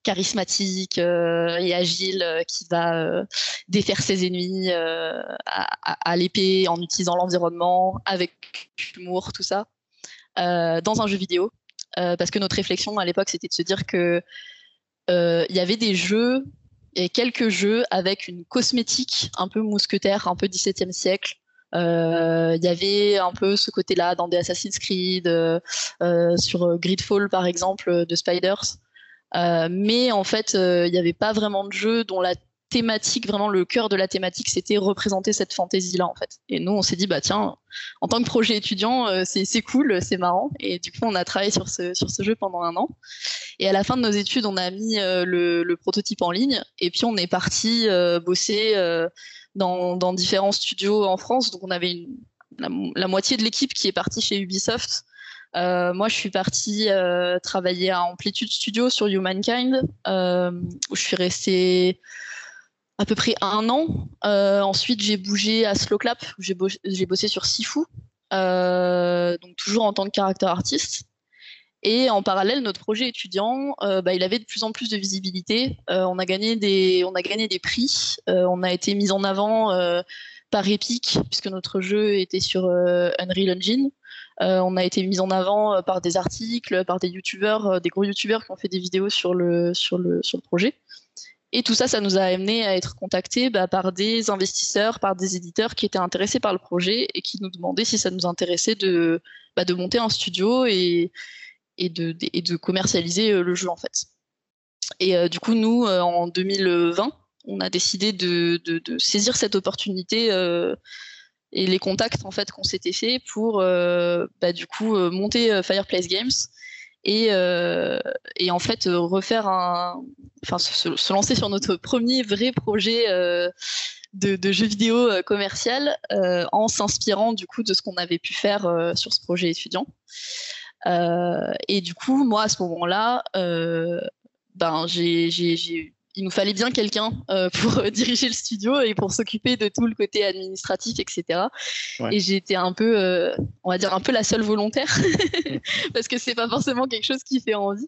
charismatique euh, et agile euh, qui va euh, défaire ses ennemis à, l'épée en utilisant l'environnement, avec humour, tout ça, dans un jeu vidéo. parce que notre réflexion à l'époque, c'était de se dire que il y avait des jeux et quelques jeux avec une cosmétique un peu mousquetaire, un peu 17e siècle. Il y avait un peu ce côté-là dans des Assassin's Creed, sur Gridfall par exemple de Spiders. Mais en fait, il n'y avait pas vraiment de jeu dont la thématique, vraiment le cœur de la thématique, c'était représenter cette fantaisie-là en fait. Et nous, on s'est dit bah tiens, en tant que projet étudiant, euh, c'est cool, c'est marrant. Et du coup, on a travaillé sur ce sur ce jeu pendant un an. Et à la fin de nos études, on a mis euh, le, le, prototype en ligne. Et puis on est parti euh, bosser dans, dans différents studios en France. Donc on avait une, la, moitié de l'équipe qui est partie chez Ubisoft. Moi, je suis partie travailler à Amplitude Studio sur Humankind, où je suis restée à peu près un an. Euh, ensuite, j'ai bougé à Slowclap, j'ai, j'ai bossé sur Sifu, euh, donc toujours en tant que caractère artiste. Et en parallèle, notre projet étudiant, euh, bah, il avait de plus en plus de visibilité. on a gagné des, on a gagné des prix. on a été mis en avant par Epic puisque notre jeu était sur Unreal Engine. On a été mis en avant par des articles, par des youtubeurs, des gros youtubeurs qui ont fait des vidéos sur le sur le sur le projet. Et tout ça, ça nous a amené à être contactés bah, par des investisseurs, par des éditeurs qui étaient intéressés par le projet et qui nous demandaient si ça nous intéressait de, bah, de monter un studio et, et, de, de, commercialiser euh, le jeu en fait. Et euh, du coup, nous, euh, en 2020, on a décidé de, de saisir cette opportunité euh, et les contacts en fait qu'on s'était fait pour bah, du coup monter Fireplace Games et, euh, et en fait euh, refaire un, enfin se, lancer sur notre premier vrai projet euh, de, de, jeu vidéo commercial en s'inspirant du coup de ce qu'on avait pu faire sur ce projet étudiant. et du coup, moi à ce moment-là, ben j'ai il nous fallait bien quelqu'un euh, pour euh, diriger le studio et pour s'occuper de tout le côté administratif, etc. Et j'étais un peu, euh, on va dire un peu la seule volontaire parce que c'est pas forcément quelque chose qui fait envie.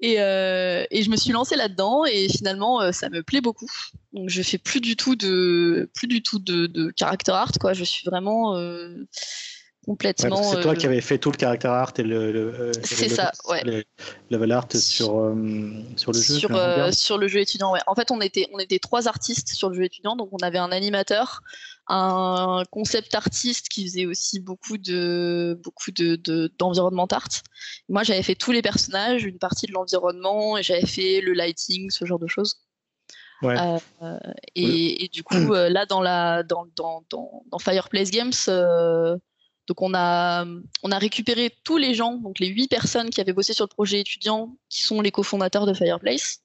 Et, et je me suis lancée là-dedans et finalement ça me plaît beaucoup. Donc je fais plus du tout de plus du tout de, de character art quoi. Je suis vraiment complètement. c'est toi qui euh, avais fait tout le caractère art et le. Euh, c'est ça, ouais. Le level art sur, euh, sur le jeu. Sur, sur le jeu étudiant, ouais. En fait, on était, on était trois artistes sur le jeu étudiant, donc on avait un animateur, un concept artiste qui faisait aussi beaucoup de beaucoup de d'environnement art. Moi, j'avais fait tous les personnages, une partie de l'environnement, et j'avais fait le lighting, ce genre de choses. Ouais. et, et, du coup, là, dans la dans, dans, dans, dans Fireplace Games, donc on a, on a récupéré tous les gens, donc les huit personnes qui avaient bossé sur le projet étudiant, qui sont les cofondateurs de Fireplace.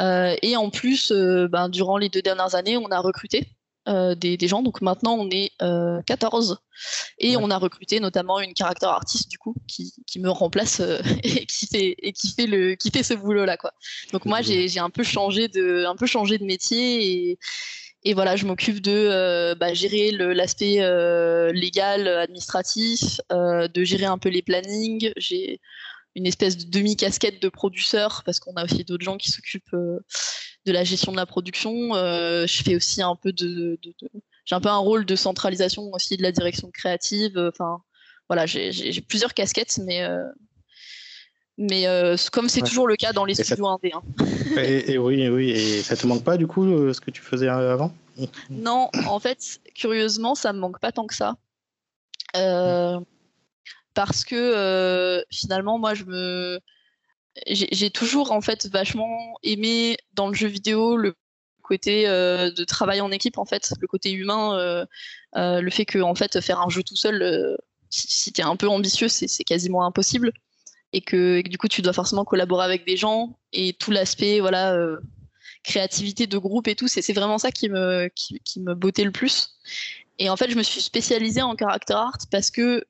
Euh, et en plus, euh, ben, durant les deux dernières années, on a recruté euh, des, des, gens. Donc maintenant, on est 14 et on a recruté notamment une caractère artiste du coup qui, qui me remplace et qui fait et qui fait le qui fait ce boulot là quoi. Donc moi, j'ai un peu changé de un peu changé de métier et et voilà, je m'occupe de euh, bah, gérer l'aspect euh, légal, administratif, euh, de gérer un peu les plannings. J'ai une espèce de demi-casquette de producteur parce qu'on a aussi d'autres gens qui s'occupent de la gestion de la production. je fais aussi un peu de, j'ai un peu un rôle de centralisation aussi de la direction créative. Enfin, voilà, j'ai plusieurs casquettes, mais mais comme c'est toujours le cas dans les studios indés. Hein. et, oui, oui, et ça te manque pas du coup ce que tu faisais avant? Non, en fait, curieusement, ça me manque pas tant que ça. Euh, parce que euh, finalement, moi, je me. J'ai toujours en fait vachement aimé dans le jeu vidéo le côté euh, de travail en équipe en fait, le côté humain, le fait que en fait faire un jeu tout seul, si, si tu es un peu ambitieux, c'est quasiment impossible et que, du coup tu dois forcément collaborer avec des gens et tout l'aspect voilà créativité de groupe et tout. C'est vraiment ça qui me, qui, me bottait le plus. Et en fait, je me suis spécialisée en character art parce que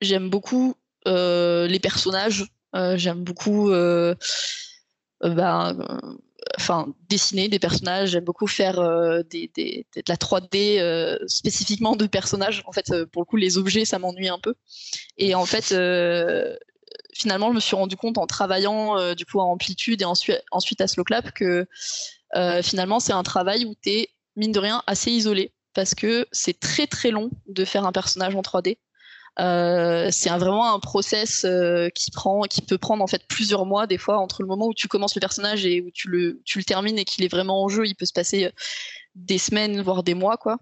j'aime beaucoup euh, les personnages, euh, j'aime beaucoup euh, ben, enfin, dessiner des personnages, j'aime beaucoup faire des, de la 3D spécifiquement de personnages. En fait, pour le coup, les objets, ça m'ennuie un peu. Et en fait, finalement, je me suis rendu compte en travaillant euh, du coup à Amplitude et ensuite, ensuite à Slowclap que euh, finalement, c'est un travail où tu es, mine de rien, assez isolé parce que c'est très très long de faire un personnage en 3D. Euh, c'est vraiment un process qui prend, qui peut prendre en fait plusieurs mois des fois entre le moment où tu commences le personnage et où tu le, tu le termines et qu'il est vraiment en jeu. Il peut se passer des semaines voire des mois quoi.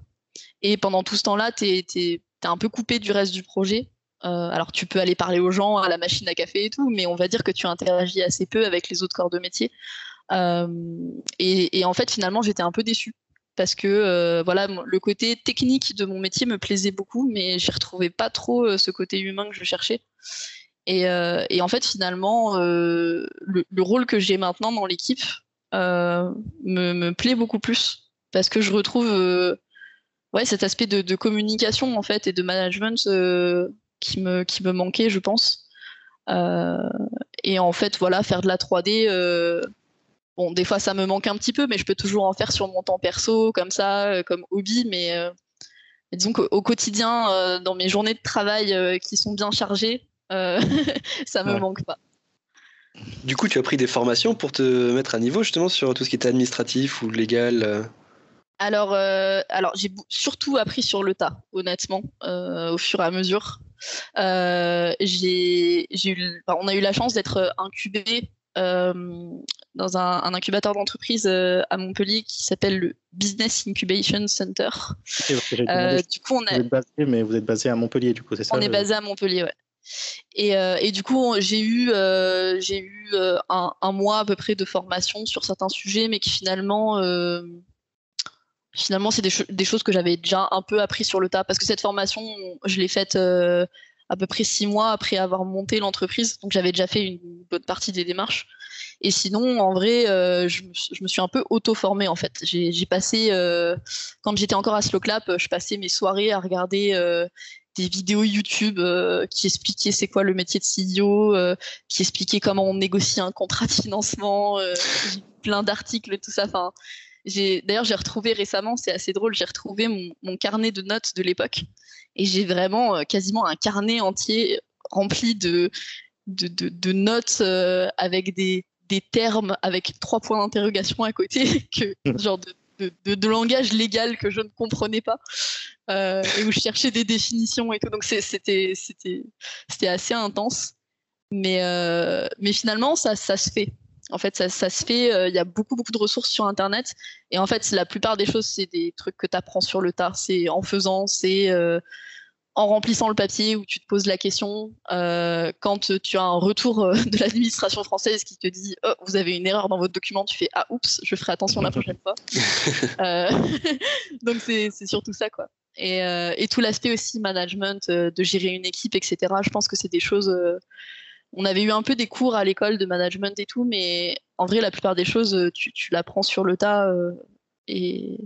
Et pendant tout ce temps-là, tu es, un peu coupé du reste du projet alors tu peux aller parler aux gens à la machine à café et tout, mais on va dire que tu interagis assez peu avec les autres corps de métier. Et, et, en fait, finalement, j'étais un peu déçue parce que voilà, le côté technique de mon métier me plaisait beaucoup, mais j'y retrouvais pas trop ce côté humain que je cherchais. Et, en fait, finalement, le, le, rôle que j'ai maintenant dans l'équipe me, plaît beaucoup plus parce que je retrouve ouais, cet aspect de, communication en fait et de management euh, qui, me, qui me manquait, je pense. Euh, et en fait, voilà, faire de la 3D, euh, bon, des fois ça me manque un petit peu, mais je peux toujours en faire sur mon temps perso, comme ça, comme hobby, mais, disons qu'au quotidien, dans mes journées de travail qui sont bien chargées, ça me manque pas. Du coup, tu as pris des formations pour te mettre à niveau justement sur tout ce qui était administratif ou légal alors, euh, alors j'ai surtout appris sur le tas, honnêtement, euh, au fur et à mesure. Euh, j'ai, eu, on a eu la chance d'être incubé dans un, incubateur d'entreprise à Montpellier qui s'appelle le Business Incubation Center. du coup, on a... Vous êtes basé, mais vous êtes basé à Montpellier, du coup, c'est ça On est basé à Montpellier, ouais. Et, et, du coup, j'ai eu, j'ai eu un, un, mois à peu près de formation sur certains sujets, mais qui finalement finalement, c'est des, choses que j'avais déjà un peu appris sur le tas parce que cette formation, je l'ai faite euh, à peu près six mois après avoir monté l'entreprise, donc j'avais déjà fait une bonne partie des démarches. Et sinon, en vrai, euh, je, me suis un peu auto-formée en fait. J'ai passé, euh, quand j'étais encore à Slowclap, je passais mes soirées à regarder des vidéos YouTube qui expliquaient c'est quoi le métier de CEO, qui expliquaient comment on négocie un contrat de financement, plein d'articles, tout ça. Enfin, D'ailleurs, j'ai retrouvé récemment, c'est assez drôle, j'ai retrouvé mon, carnet de notes de l'époque. Et j'ai vraiment euh, quasiment un carnet entier rempli de, de, notes euh, avec des, termes avec trois points d'interrogation à côté, que, genre de, langage légal que je ne comprenais pas, euh, et où je cherchais des définitions et tout. Donc c'était assez intense. Mais, mais finalement, ça, ça se fait. En fait, ça, se fait. Euh, il y a beaucoup, beaucoup de ressources sur Internet. Et en fait, la plupart des choses, c'est des trucs que tu apprends sur le tas. C'est en faisant, c'est euh, en remplissant le papier où tu te poses la question. Euh, quand tu as un retour de l'administration française qui te dit oh, Vous avez une erreur dans votre document, tu fais Ah, oups, je ferai attention la prochaine fois. donc, c'est surtout ça, quoi. Et, et tout l'aspect aussi management, de gérer une équipe, etc. Je pense que c'est des choses on avait eu un peu des cours à l'école de management et tout, mais en vrai, la plupart des choses, euh, tu, l'apprends sur le tas. Euh, et,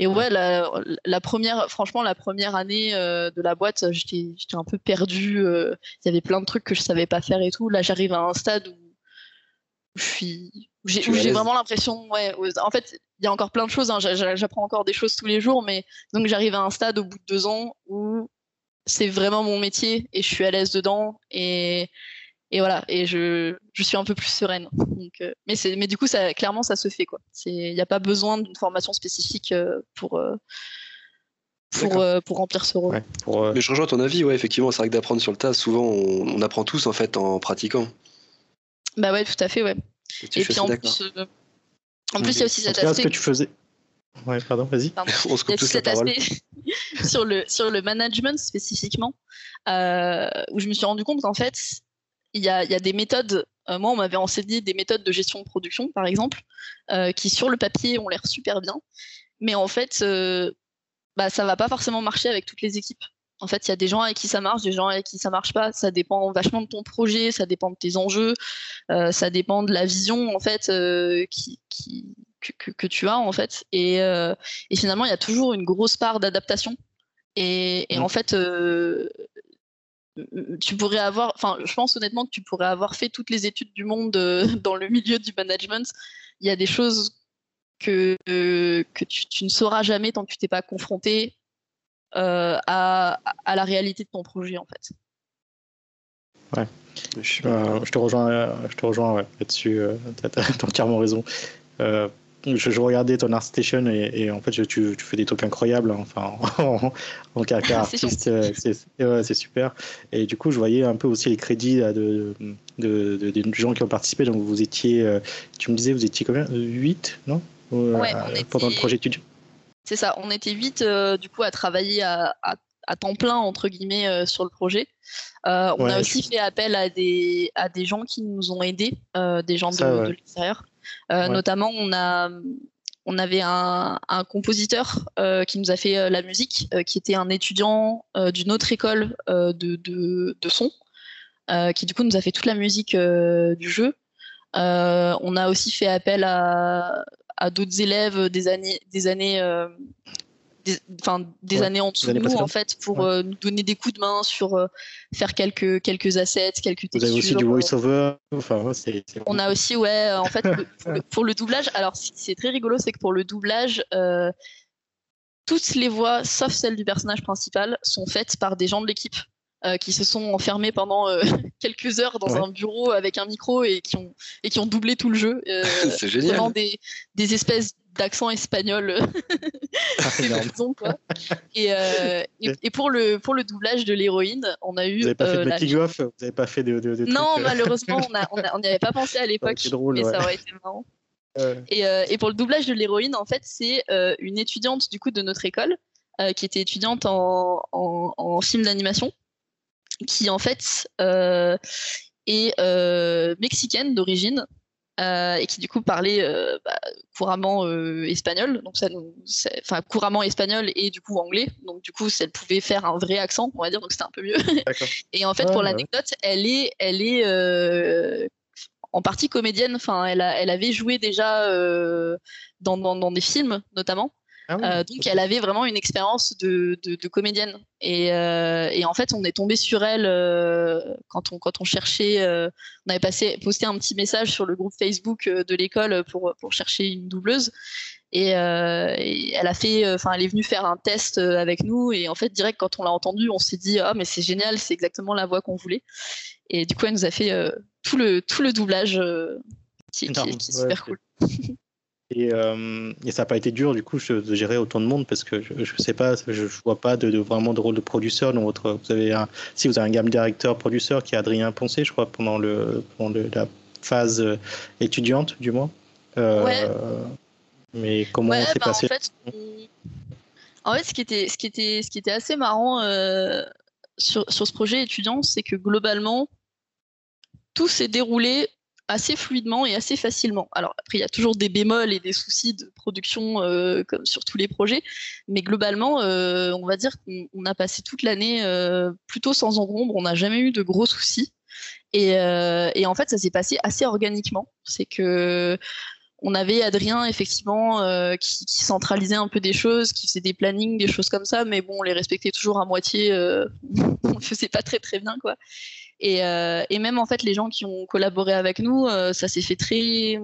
ouais, la, première, franchement, la première année euh, de la boîte, j'étais un peu perdue. Il y avait plein de trucs que je savais pas faire et tout. Là, j'arrive à un stade où. J'ai vraiment l'impression, ouais. En fait, il y a encore plein de choses. Hein, j'apprends encore des choses tous les jours, mais donc j'arrive à un stade au bout de deux ans où c'est vraiment mon métier et je suis à l'aise dedans et et voilà. Et je, je suis un peu plus sereine. Donc euh, mais c'est mais du coup ça clairement ça se fait quoi. C'est il n'y a pas besoin d'une formation spécifique euh, pour euh, pour, pour remplir ce rôle. Mais je rejoins ton avis ouais effectivement c'est vrai que d'apprendre sur le tas souvent on, apprend tous en fait en pratiquant. Bah ouais tout à fait ouais. Et, puis en plus en plus il y a aussi cet aspect ce que tu faisais Ouais, pardon, vas-y. On se coupe tous cet aspect sur le sur le management spécifiquement, où je me suis rendu compte qu'en fait, il y a, des méthodes. Euh, moi, on m'avait enseigné des méthodes de gestion de production, par exemple, euh, qui sur le papier ont l'air super bien, mais en fait, euh, bah, ça va pas forcément marcher avec toutes les équipes. En fait, il y a des gens avec qui ça marche, des gens avec qui ça marche pas. Ça dépend vachement de ton projet, ça dépend de tes enjeux, ça dépend de la vision en fait qui, que, tu as en fait. Et, finalement, il y a toujours une grosse part d'adaptation. Et, mmh. en fait, tu pourrais avoir, enfin, je pense honnêtement que tu pourrais avoir fait toutes les études du monde euh, dans le milieu du management. Il y a des choses que, euh, tu, ne sauras jamais tant que tu t'es pas confronté euh, à, la réalité de ton projet, en fait. Ouais, je, te rejoins, je te rejoins là-dessus. tu as, entièrement raison je, regardais ton ArtStation et, et en fait, tu, fais des trucs incroyables. Hein, enfin, en, en caractère artiste, euh, c'est super. Et du coup, je voyais un peu aussi les crédits de, de, de, gens qui ont participé. Donc, vous étiez, euh, tu me disais, vous étiez combien? 8, non? Ouais, Pendant le projet étudiant C'est ça, on était 8 euh, du coup à travailler à, à temps plein entre guillemets sur le projet. on a aussi fait appel à des à des gens qui nous ont aidés, des gens de, de l'extérieur. Notamment, on a on avait un, compositeur euh, qui nous a fait euh, la musique, euh, qui était un étudiant d'une autre école de, son, qui du coup nous a fait toute la musique du jeu. on a aussi fait appel à, à d'autres élèves des années, des années des, des années en dessous de nous en fait pour euh, nous donner des coups de main sur euh, faire quelques quelques assets, quelques textures. Vous avez aussi du voice-over. Enfin, On a aussi ouais en fait pour, le, doublage. Alors c'est très rigolo, c'est que pour le doublage. Euh, toutes les voix, sauf celle du personnage principal, sont faites par des gens de l'équipe. qui se sont enfermés pendant quelques heures dans un bureau avec un micro et qui ont, et qui ont doublé tout le jeu. c'est génial. Des, des espèces d'accent espagnol et, euh, et, pour le pour le doublage de l'héroïne on a eu vous n'avez pas fait de euh, n'avez pas fait de, de, non euh. malheureusement on n'y avait pas pensé à l'époque mais ça aurait été marrant. Et, et, pour le doublage de l'héroïne en fait c'est une étudiante du coup de notre école qui était étudiante en, en, en film d'animation qui en fait est mexicaine d'origine euh, et qui du coup parlait euh, bah, couramment euh, espagnol, donc ça, enfin couramment espagnol et du coup anglais, donc du coup elle pouvait faire un vrai accent, on va dire, donc c'était un peu mieux. et en fait pour l'anecdote, elle est, elle est en partie comédienne, enfin elle, elle avait joué déjà dans, dans, des films notamment. Ah euh, donc elle avait vraiment une expérience de, comédienne. Euh, et, en fait, on est tombé sur elle euh, quand, on, quand on cherchait. on avait passé, posté un petit message sur le groupe Facebook de l'école pour, pour chercher une doubleuse. Et, elle a fait, enfin, elle est venue faire un test avec nous. Et en fait, direct quand on l'a entendue, on s'est dit ah mais c'est génial, c'est exactement la voix qu'on voulait. Et du coup, elle nous a fait tout le tout le doublage qui, est super cool. Euh, et, ça n'a pas été dur du coup de gérer autant de monde parce que je, ne sais pas, je, ne vois pas de, vraiment de rôle de producteur dans votre. Vous avez un, si vous avez un gamme directeur producteur qui est Adrien Poncé, je crois, pendant le, pendant la phase euh, étudiante du moins. Euh, ouais. Mais comment c'est bah, passé en fait, en fait, ce qui était, ce qui était, ce qui était assez marrant sur, sur ce projet étudiant, c'est que globalement tout s'est déroulé assez fluidement et assez facilement. Alors après, il y a toujours des bémols et des soucis de production euh, comme sur tous les projets, mais globalement, euh, on va dire qu'on a passé toute l'année euh, plutôt sans encombre, on n'a jamais eu de gros soucis. Et, en fait, ça s'est passé assez organiquement. C'est que on avait Adrien effectivement qui, centralisait un peu des choses, qui faisait des plannings, des choses comme ça, mais bon, on les respectait toujours à moitié. on le faisait pas très très bien quoi. Euh, et, même en fait, les gens qui ont collaboré avec nous, euh, ça s'est fait très,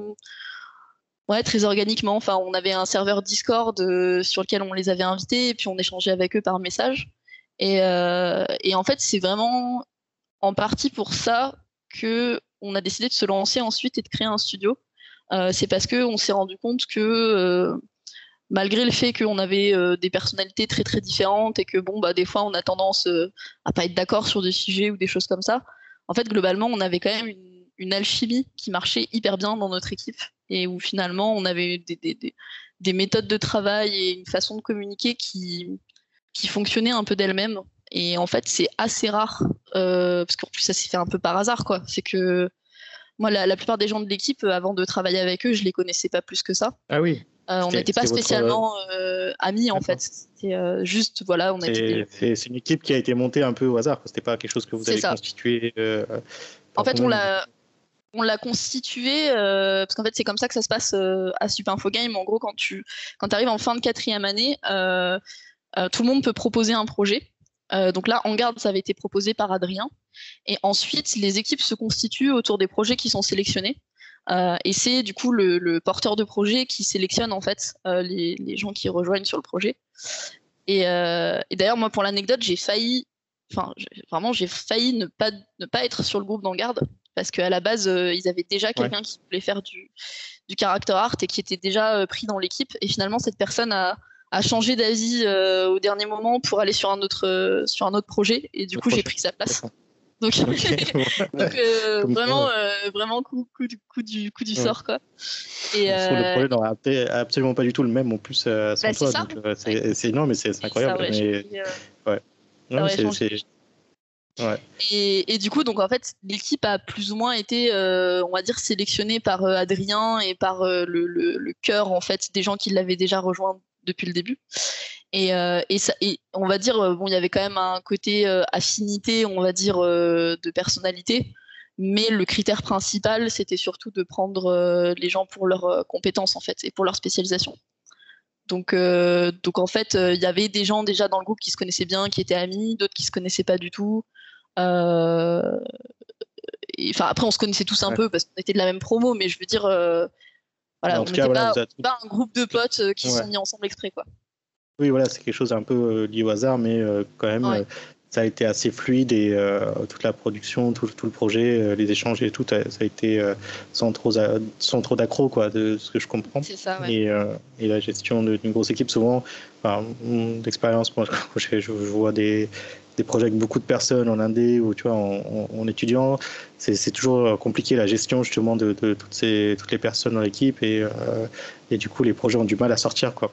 ouais, très organiquement. Enfin, on avait un serveur Discord euh, sur lequel on les avait invités et puis on échangeait avec eux par message. Et, et en fait, c'est vraiment en partie pour ça que on a décidé de se lancer ensuite et de créer un studio. c'est parce que on s'est rendu compte que malgré le fait qu'on avait euh, des personnalités très très différentes et que bon bah des fois on a tendance euh, à pas être d'accord sur des sujets ou des choses comme ça. En fait globalement on avait quand même une, alchimie qui marchait hyper bien dans notre équipe et où finalement on avait des, méthodes de travail et une façon de communiquer qui qui fonctionnaient un peu d'elles-mêmes. Et en fait c'est assez rare euh, parce qu'en plus ça s'est fait un peu par hasard quoi. C'est que moi, la, la, plupart des gens de l'équipe, avant de travailler avec eux, je les connaissais pas plus que ça. Ah oui. Euh, on n'était pas spécialement euh, amis en fait. C'est euh, juste voilà, on C'est une équipe qui a été montée un peu au hasard. C'était pas quelque chose que vous avez constitué. en fait, on l'a on l'a constitué parce qu'en fait c'est comme ça que ça se passe à Super Info Game. En gros, quand tu quand arrives en fin de quatrième année, tout le monde peut proposer un projet. donc là, en garde, ça avait été proposé par Adrien. Et ensuite, les équipes se constituent autour des projets qui sont sélectionnés. Euh, et c'est du coup le, porteur de projet qui sélectionne en fait euh, les, gens qui rejoignent sur le projet. Euh, et, d'ailleurs, moi, pour l'anecdote, j'ai failli, enfin, vraiment, j'ai failli ne pas, ne pas être sur le groupe d'Engarde parce qu'à la base, ils avaient déjà quelqu'un qui voulait faire du, du character art et qui était déjà pris dans l'équipe. Et finalement, cette personne a, a changé d'avis au dernier moment pour aller sur un autre, sur un autre projet. Et du coup, j'ai pris sa place. Donc, euh, vraiment, euh, vraiment coup, coup, du, coup du, coup du sort quoi. Et euh... Le projet n'aura absolument pas du tout le même en plus euh, sans bah, toi. C'est énorme, mais c'est incroyable. mais... ouais. Et, du coup, donc en fait, l'équipe a plus ou moins été, euh, on va dire, sélectionnée par euh, Adrien et par euh, le, le, cœur en fait des gens qui l'avaient déjà rejoint depuis le début. Et, et, ça, et on va dire, bon, il y avait quand même un côté affinité, on va dire, de personnalité. Mais le critère principal, c'était surtout de prendre les gens pour leurs compétences en fait et pour leur spécialisation. Donc, donc en fait, il y avait des gens déjà dans le groupe qui se connaissaient bien, qui étaient amis, d'autres qui se connaissaient pas du tout. Euh, enfin, après, on se connaissait tous un peu parce qu'on était de la même promo, mais je veux dire, euh, voilà, on n'était pas, un groupe de potes euh, qui sont mis ensemble exprès, quoi. Oui, voilà, c'est quelque chose un peu lié au hasard, mais quand même, ça a été assez fluide et toute la production, tout, le projet, les échanges et tout, ça a été sans trop, sans trop d'accro, quoi, de ce que je comprends. Ça, ouais. et, et, la gestion d'une grosse équipe, souvent, d'expérience, moi, je, je, vois des, des projets avec beaucoup de personnes en indé ou tu vois en, étudiant, c'est toujours euh, compliqué la gestion justement de, toutes ces toutes les personnes dans l'équipe et, euh, et du coup les projets ont du mal à sortir quoi.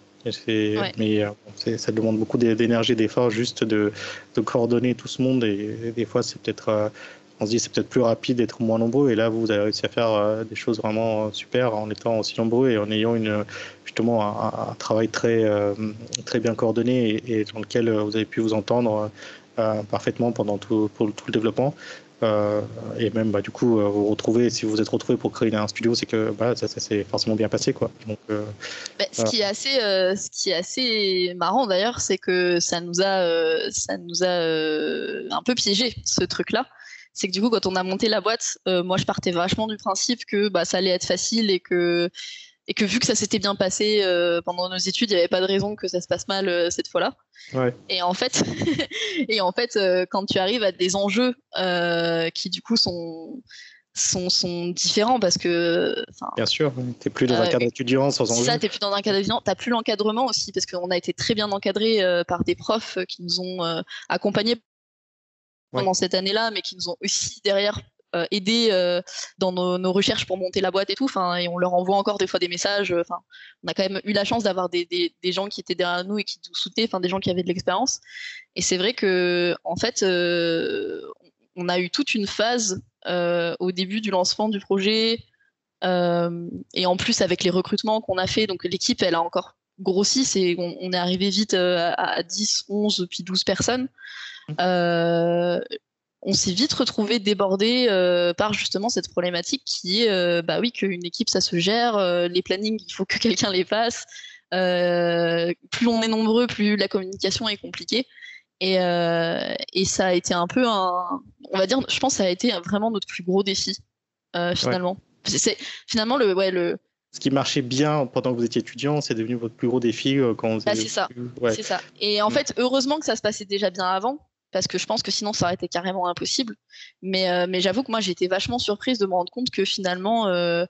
Mais euh, ça demande beaucoup d'énergie, d'effort juste de, de, coordonner tout ce monde. Et, des fois c'est peut-être on se dit c'est peut-être plus rapide d'être moins nombreux. Et là vous avez réussi à faire des choses vraiment super en étant aussi nombreux et en ayant une justement un, travail très très bien coordonné et, et, dans lequel vous avez pu vous entendre euh, parfaitement pendant tout, pour tout le développement. Euh, et même bah, du coup euh, vous retrouvez si vous vous êtes retrouvé pour créer un studio c'est que bah, ça, s'est forcément bien passé quoi. Donc bah, ce qui est assez ce qui est assez marrant d'ailleurs c'est que ça nous a ça nous a un peu piégé ce truc là c'est que du coup quand on a monté la boîte moi je partais vachement du principe que bah, ça allait être facile et que et que vu que ça s'était bien passé euh, pendant nos études, il n'y avait pas de raison que ça se passe mal euh, cette fois-là. Ouais. Et en fait, et en fait euh, quand tu arrives à des enjeux qui du coup sont, sont, sont différents parce que. Bien sûr, tu n'es plus dans un cadre étudiant sans enjeu. ça, tu n'es plus dans un cadre étudiant. Tu n'as plus l'encadrement aussi parce qu'on a été très bien encadré par des profs qui nous ont accompagnés pendant cette année-là, mais qui nous ont aussi derrière euh, aider euh, dans nos, recherches pour monter la boîte et tout. Enfin, et on leur envoie encore des fois des messages. Euh, enfin, on a quand même eu la chance d'avoir des, des, gens qui étaient derrière nous et qui nous soutenaient, enfin des gens qui avaient de l'expérience. Et c'est vrai que en fait, on a eu toute une phase au début du lancement du projet. et en plus avec les recrutements qu'on a fait, donc l'équipe elle a encore grossi, c'est on, est arrivé vite à, à, 10, 11 puis 12 personnes. Euh, on s'est vite retrouvé débordé euh, par justement cette problématique qui est, euh, bah oui, qu'une équipe ça se gère, euh, les plannings il faut que quelqu'un les fasse. plus on est nombreux, plus la communication est compliquée. Et, ça a été un peu un, on va dire, je pense, que ça a été vraiment notre plus gros défi finalement. C'est finalement le, ouais, le, ce qui marchait bien pendant que vous étiez étudiant, c'est devenu votre plus gros défi quand vous bah, C'est ça. C'est ça. Et en mm. fait, heureusement que ça se passait déjà bien avant, parce que je pense que sinon ça aurait été carrément impossible. Mais, euh, mais j'avoue que moi j'ai été vachement surprise de me rendre compte que finalement euh,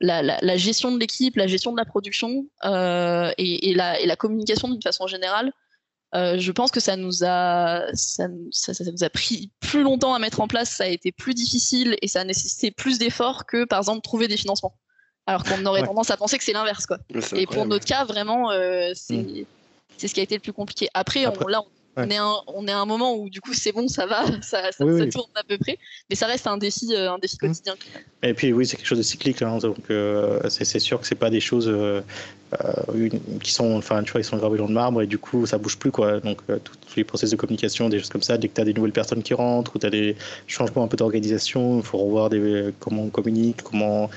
la, gestion de l'équipe, la gestion de la production euh, et, la, et, la, communication d'une façon générale, je pense que ça nous, a, ça, nous a pris plus longtemps à mettre en place, ça a été plus difficile et ça a nécessité plus d'efforts que par exemple trouver des financements. Alors qu'on aurait tendance à penser que c'est l'inverse. quoi. Et pour notre cas, vraiment, mm. c'est ce qui a été le plus compliqué. Après, On, là, on, est on est à un moment où du coup c'est bon, ça va, ça, tourne à peu près, mais ça reste un défi, euh, un défi mmh. quotidien. Et puis oui, c'est quelque chose de cyclique, hein, donc euh, c'est sûr que c'est pas des choses euh, qui sont, enfin tu vois, ils sont gravés dans le marbre et du coup ça bouge plus quoi. Donc tous les process de communication, des choses comme ça, dès que tu as des nouvelles personnes qui rentrent ou tu as des changements un peu d'organisation, il faut revoir des, comment on communique, comment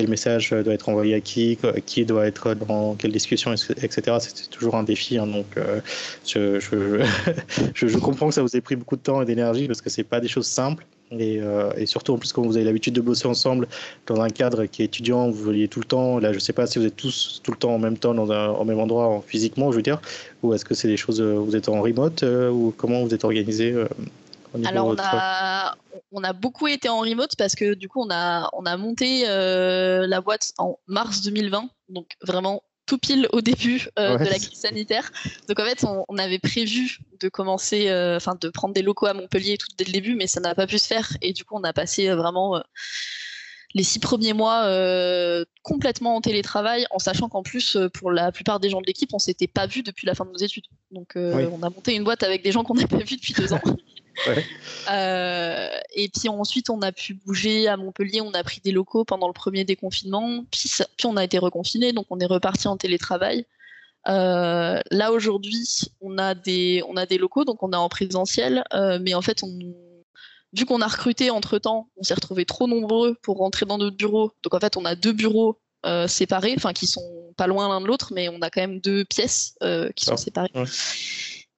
quel message doit être envoyé à qui, qui doit être dans quelle discussion, etc. C'est toujours un défi. Hein, donc, euh, je, comprends que ça vous ait pris beaucoup de temps et d'énergie parce que c'est pas des choses simples. Et, euh, surtout, en plus, quand vous avez l'habitude de bosser ensemble dans un cadre qui est étudiant, vous voyez tout le temps. Là, je sais pas si vous êtes tous tout le temps en même temps dans un, au même endroit physiquement, je veux dire, ou est-ce que c'est des choses, vous êtes en remote ou comment vous êtes organisé alors on a, on a beaucoup été en remote parce que du coup on a, on a monté euh, la boîte en mars 2020, donc vraiment tout pile au début euh, de la crise sanitaire. Donc en fait on, avait prévu de commencer, euh, enfin de prendre des locaux à Montpellier tout dès le début, mais ça n'a pas pu se faire et du coup on a passé vraiment les six premiers mois complètement en télétravail, en sachant qu'en plus, pour la plupart des gens de l'équipe, on s'était pas vu depuis la fin de nos études. Donc, on a monté une boîte avec des gens qu'on n'a pas vus depuis deux ans. et puis ensuite, on a pu bouger à Montpellier, on a pris des locaux pendant le premier déconfinement, puis, puis on a été reconfiné, donc on est reparti en télétravail. Euh, là aujourd'hui, on a des on a des locaux, donc on est en présentiel, euh, mais en fait, on, vu qu'on a recruté entre temps, on s'est retrouvé trop nombreux pour rentrer dans notre bureau. Donc en fait, on a deux bureaux euh, séparés, enfin qui sont pas loin l'un de l'autre, mais on a quand même deux pièces qui sont ah, séparées.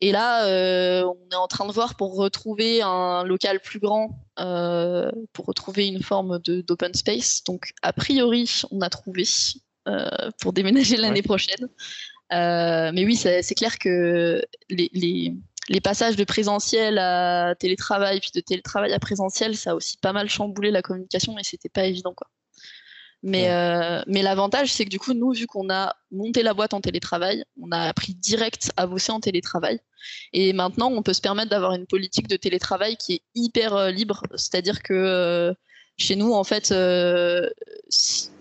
Et là, on est en train de voir pour retrouver un local plus grand, pour retrouver une forme d'open space. Donc, a priori, on a trouvé pour déménager l'année prochaine. Euh, mais oui, c'est clair que les, passages de présentiel à télétravail, puis de télétravail à présentiel, ça a aussi pas mal chamboulé la communication et c'était pas évident. Quoi. Mais, euh, mais l'avantage, c'est que du coup, nous, vu qu'on a monté la boîte en télétravail, on a appris direct à bosser en télétravail. Et maintenant, on peut se permettre d'avoir une politique de télétravail qui est hyper euh, libre. C'est-à-dire que chez nous, en fait, euh,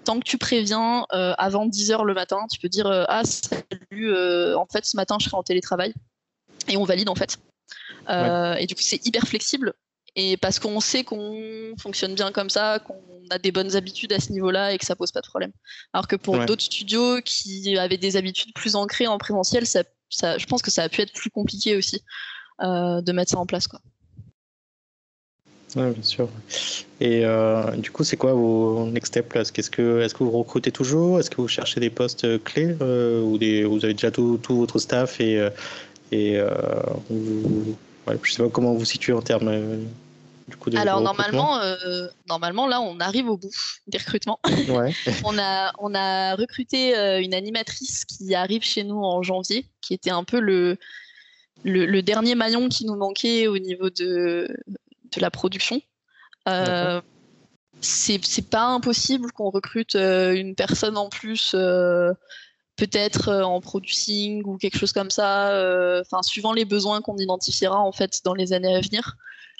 tant que tu préviens euh, avant 10 h le matin, tu peux dire euh, Ah, salut, en fait, ce matin, je serai en télétravail. Et on valide, en fait. Et du coup, c'est hyper flexible. Et parce qu'on sait qu'on fonctionne bien comme ça, qu'on a des bonnes habitudes à ce niveau-là et que ça pose pas de problème. Alors que pour d'autres studios qui avaient des habitudes plus ancrées en présentiel, ça, je pense que ça a pu être plus compliqué aussi de mettre ça en place. Quoi. Oui, bien sûr. Et euh, du coup, c'est quoi vos next steps Est-ce que, est que vous recrutez toujours? Est-ce que vous cherchez des postes euh, clés euh, ou des, vous avez déjà tout, tout votre staff et, et vous, je sais pas comment vous situez en termes du coup de Alors normalement, normalement là, on arrive au bout des recrutements. Ouais. on a on a recruté une animatrice qui arrive chez nous en janvier, qui était un peu le le, dernier maillon qui nous manquait au niveau de, de la production. Euh, c'est pas impossible qu'on recrute euh, une personne en plus, euh, peut-être euh, en producing ou quelque chose comme ça, enfin suivant les besoins qu'on identifiera en fait dans les années à venir.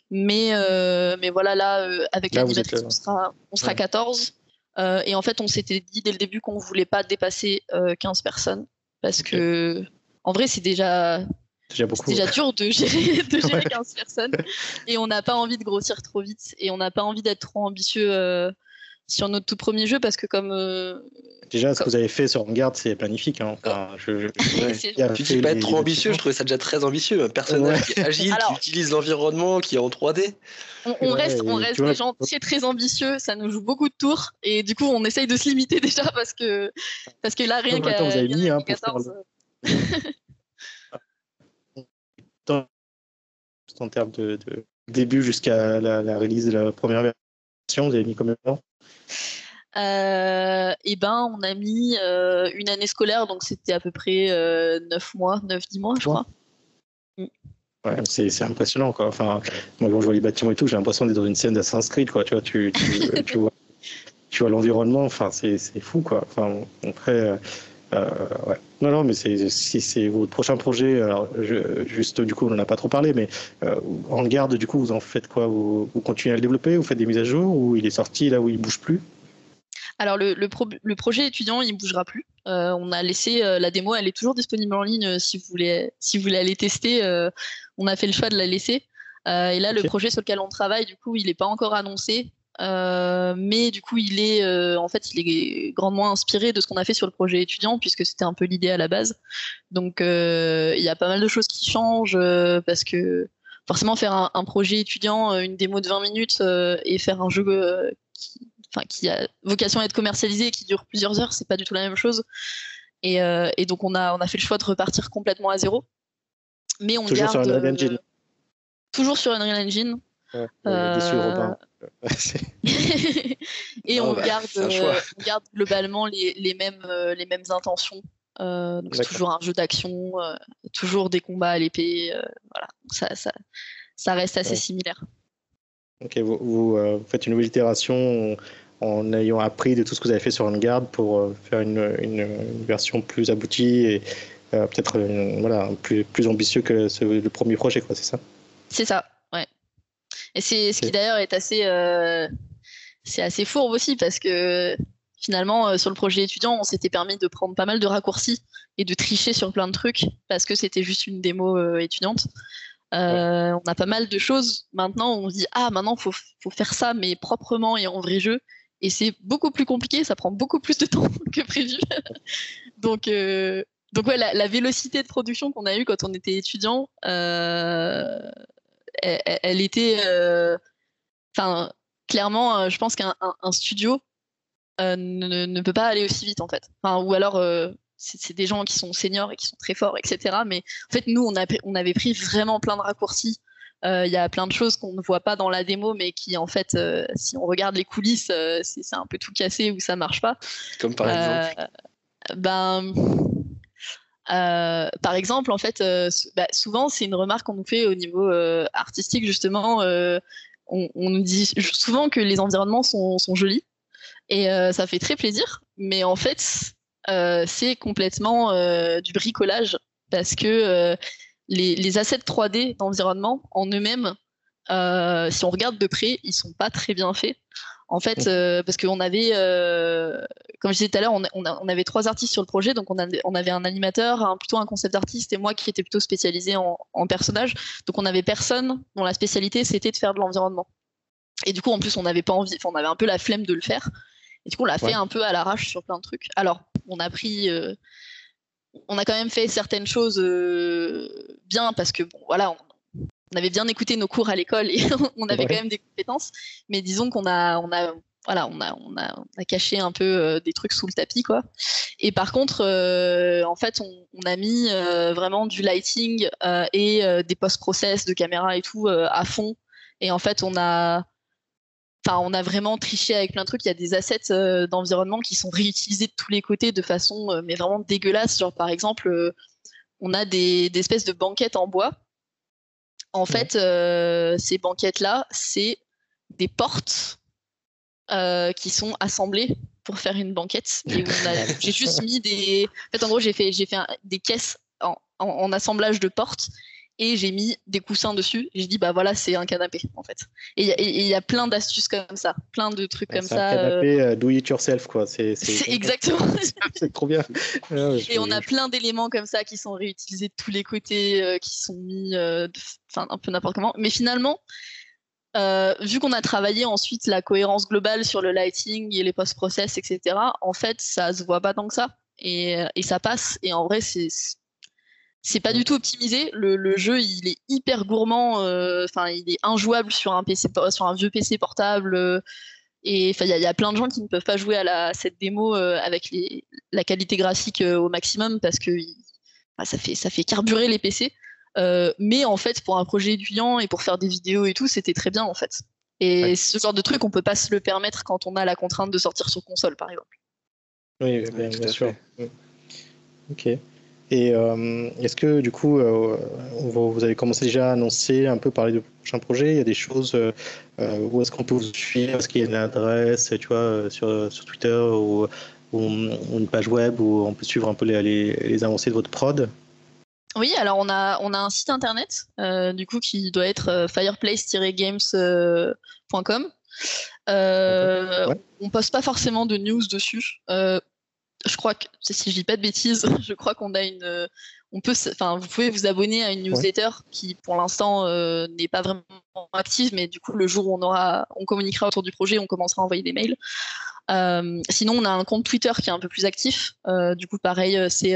Mais, mais voilà, là, avec la on sera, on sera 14. et en fait, on s'était dit dès le début qu'on voulait pas dépasser 15 personnes. Parce que, en vrai, c'est déjà déjà C'est déjà dur de gérer, de gérer 15 personnes. Et on n'a pas envie de grossir trop vite. Et on n'a pas envie d'être trop ambitieux euh, sur notre tout premier jeu parce que comme. Euh, déjà, ce que vous avez fait sur Vanguard, c'est magnifique. Hein. Enfin, je, tu dis pas être trop ambitieux, je trouvais ça déjà très ambitieux. Un personnage qui est agile, qui utilise l'environnement, qui est en 3D. On, reste, on reste des gens très très ambitieux, ça nous joue beaucoup de tours et du coup on essaye de se limiter déjà parce que, parce que là rien qu'à. Vous avez mis hein, 14. en termes de, début jusqu'à la, release de la première version Vous avez mis combien de temps? Euh, eh ben, on a mis euh, une année scolaire, donc c'était à peu près euh, 9 mois, 9-10 mois, je crois. Mm. Ouais, c'est impressionnant, quoi. Enfin, moi, quand je vois les bâtiments et tout, j'ai l'impression d'être dans une scène d'Assassin's Creed, quoi. Tu vois, tu, tu, vois, tu vois l'environnement, enfin, c'est fou, quoi. Enfin, après, euh, euh, ouais. Non, non, mais si c'est votre prochain projet, alors juste du coup, on n'en a pas trop parlé, mais euh, en garde, du coup, vous en faites quoi? Vous, continuez à le développer? Vous faites des mises à jour? Ou il est sorti là où il bouge plus? Alors le, le, projet étudiant, il bougera plus. Euh, on a laissé la démo, elle est toujours disponible en ligne si vous voulez, si vous voulez aller tester. on a fait le choix de la laisser. et là, le projet sur lequel on travaille, du coup, il n'est pas encore annoncé. Euh, mais du coup, il est euh, en fait, il est grandement inspiré de ce qu'on a fait sur le projet étudiant, puisque c'était un peu l'idée à la base. Donc, euh, il y a pas mal de choses qui changent parce que forcément, faire un, projet étudiant, une démo de 20 minutes et faire un jeu qui, a vocation à être commercialisé et qui dure plusieurs heures, c'est pas du tout la même chose. Et, et, donc, on a, on a fait le choix de repartir complètement à zéro. Mais on toujours garde. Sur Unreal Engine. Toujours sur Unreal Engine. Ouais, et on, garde, euh, garde globalement les, les mêmes, euh, les mêmes intentions. Euh, donc c'est toujours un jeu d'action, toujours des combats à l'épée. voilà, ça, ça, ça, reste assez similaire. Ok, vous, vous, faites une nouvelle itération en, ayant appris de tout ce que vous avez fait sur Vanguard pour faire une, une, version plus aboutie et peut-être voilà, plus, plus ambitieux que le premier projet, c'est ça? C'est ça, et c'est ce qui d'ailleurs est assez, euh, c'est assez fourbe aussi parce que finalement, sur le projet étudiant, on s'était permis de prendre pas mal de raccourcis et de tricher sur plein de trucs parce que c'était juste une démo étudiante. On a pas mal de choses. Maintenant, on se dit ah maintenant faut faut faire ça mais proprement et en vrai jeu. Et c'est beaucoup plus compliqué, ça prend beaucoup plus de temps que prévu. donc, euh, donc ouais, la, vélocité de production qu'on a eue quand on était étudiant, euh, elle, était, euh, enfin, clairement, je pense qu'un studio ne, peut pas aller aussi vite en fait. Enfin, ou alors, c'est des gens qui sont seniors et qui sont très forts, etc. Mais en fait, nous, on, a, on avait pris vraiment plein de raccourcis euh, il y a plein de choses qu'on ne voit pas dans la démo, mais qui en fait, euh, si on regarde les coulisses, euh, c'est un peu tout cassé ou ça marche pas. Comme par exemple. Ben. Par exemple, en fait, bah, souvent c'est une remarque qu'on nous fait au niveau artistique justement. On, nous dit souvent que les environnements sont, sont jolis et ça fait très plaisir, mais en fait, c'est complètement du bricolage parce que les, assets 3D d'environnement en eux-mêmes, euh, si on regarde de près, ils sont pas très bien faits. En fait, euh, parce qu'on avait, euh, comme je disais tout à l'heure, on, avait trois artistes sur le projet, donc on, avait un animateur, un, plutôt un concept artiste et moi qui était plutôt spécialisé en, personnage. Donc on avait personne dont la spécialité c'était de faire de l'environnement. Et du coup, en plus, on n'avait pas envie, on avait un peu la flemme de le faire. Et du coup, on l'a fait un peu à l'arrache sur plein de trucs. Alors, on a pris on a quand même fait certaines choses euh, bien parce que bon, voilà, on, avait bien écouté nos cours à l'école et on avait quand même des compétences. Mais disons qu'on a, on a, voilà, on a, on a, caché un peu euh, des trucs sous le tapis, quoi. Et par contre, euh, en fait, on, a mis vraiment du lighting et des post-process de caméra et tout à fond. Et en fait, on a, Enfin, on a vraiment triché avec plein de trucs. Il y a des assets euh, d'environnement qui sont réutilisés de tous les côtés de façon, euh, mais vraiment dégueulasse. Genre, par exemple, euh, on a des, espèces de banquettes en bois. En fait, ces banquettes-là, c'est des portes qui sont assemblées pour faire une banquette. j'ai juste mis des. En fait, en gros, j'ai fait, j'ai fait des caisses en, assemblage de portes et j'ai mis des coussins dessus. J'ai dit bah voilà c'est un canapé en fait. Et il y, a plein d'astuces comme ça, plein de trucs comme ça. Un canapé euh, do it yourself quoi. C'est exactement. c'est trop bien. Ah et on a plein d'éléments comme ça qui sont réutilisés de tous les côtés, euh, qui sont mis, euh, enfin un peu n'importe comment. Mais finalement. vu qu'on a travaillé ensuite la cohérence globale sur le lighting et les post-process, etc., en fait, ça se voit pas tant que ça. Et, et ça passe. Et en vrai, c'est c'est pas du tout optimisé. Le, jeu, il est hyper gourmand. Euh, enfin, il est injouable sur un PC, sur un vieux PC portable. Euh, et il y, a plein de gens qui ne peuvent pas jouer à la, cette démo euh, avec les, la qualité graphique au maximum parce que ça fait ça fait carburer les PC. mais en fait, pour un projet étudiant et pour faire des vidéos et tout, c'était très bien en fait. Et ce genre de truc, on peut pas se le permettre quand on a la contrainte de sortir sur console, par exemple. Oui, bien, bien sûr. Ok. Et euh, est-ce que du coup, euh, vous avez commencé déjà à annoncer un peu parler de prochains projets? Il y a des choses euh, où est-ce qu'on peut vous suivre? Est-ce qu'il y a une adresse, tu vois, sur, sur Twitter ou, une page web où on peut suivre un peu les, les, avancées de votre prod? Oui, alors on a, on a un site internet du coup qui doit être fireplace-games.com. Euh, On poste pas forcément de news dessus je crois que si je dis pas de bêtises, je crois qu'on a une, on peut, enfin, vous pouvez vous abonner à une newsletter qui, pour l'instant, euh, n'est pas vraiment active, mais du coup, le jour où on aura, on communiquera autour du projet, on commencera à envoyer des mails. Euh, sinon, on a un compte Twitter qui est un peu plus actif. Euh, du coup, pareil, c'est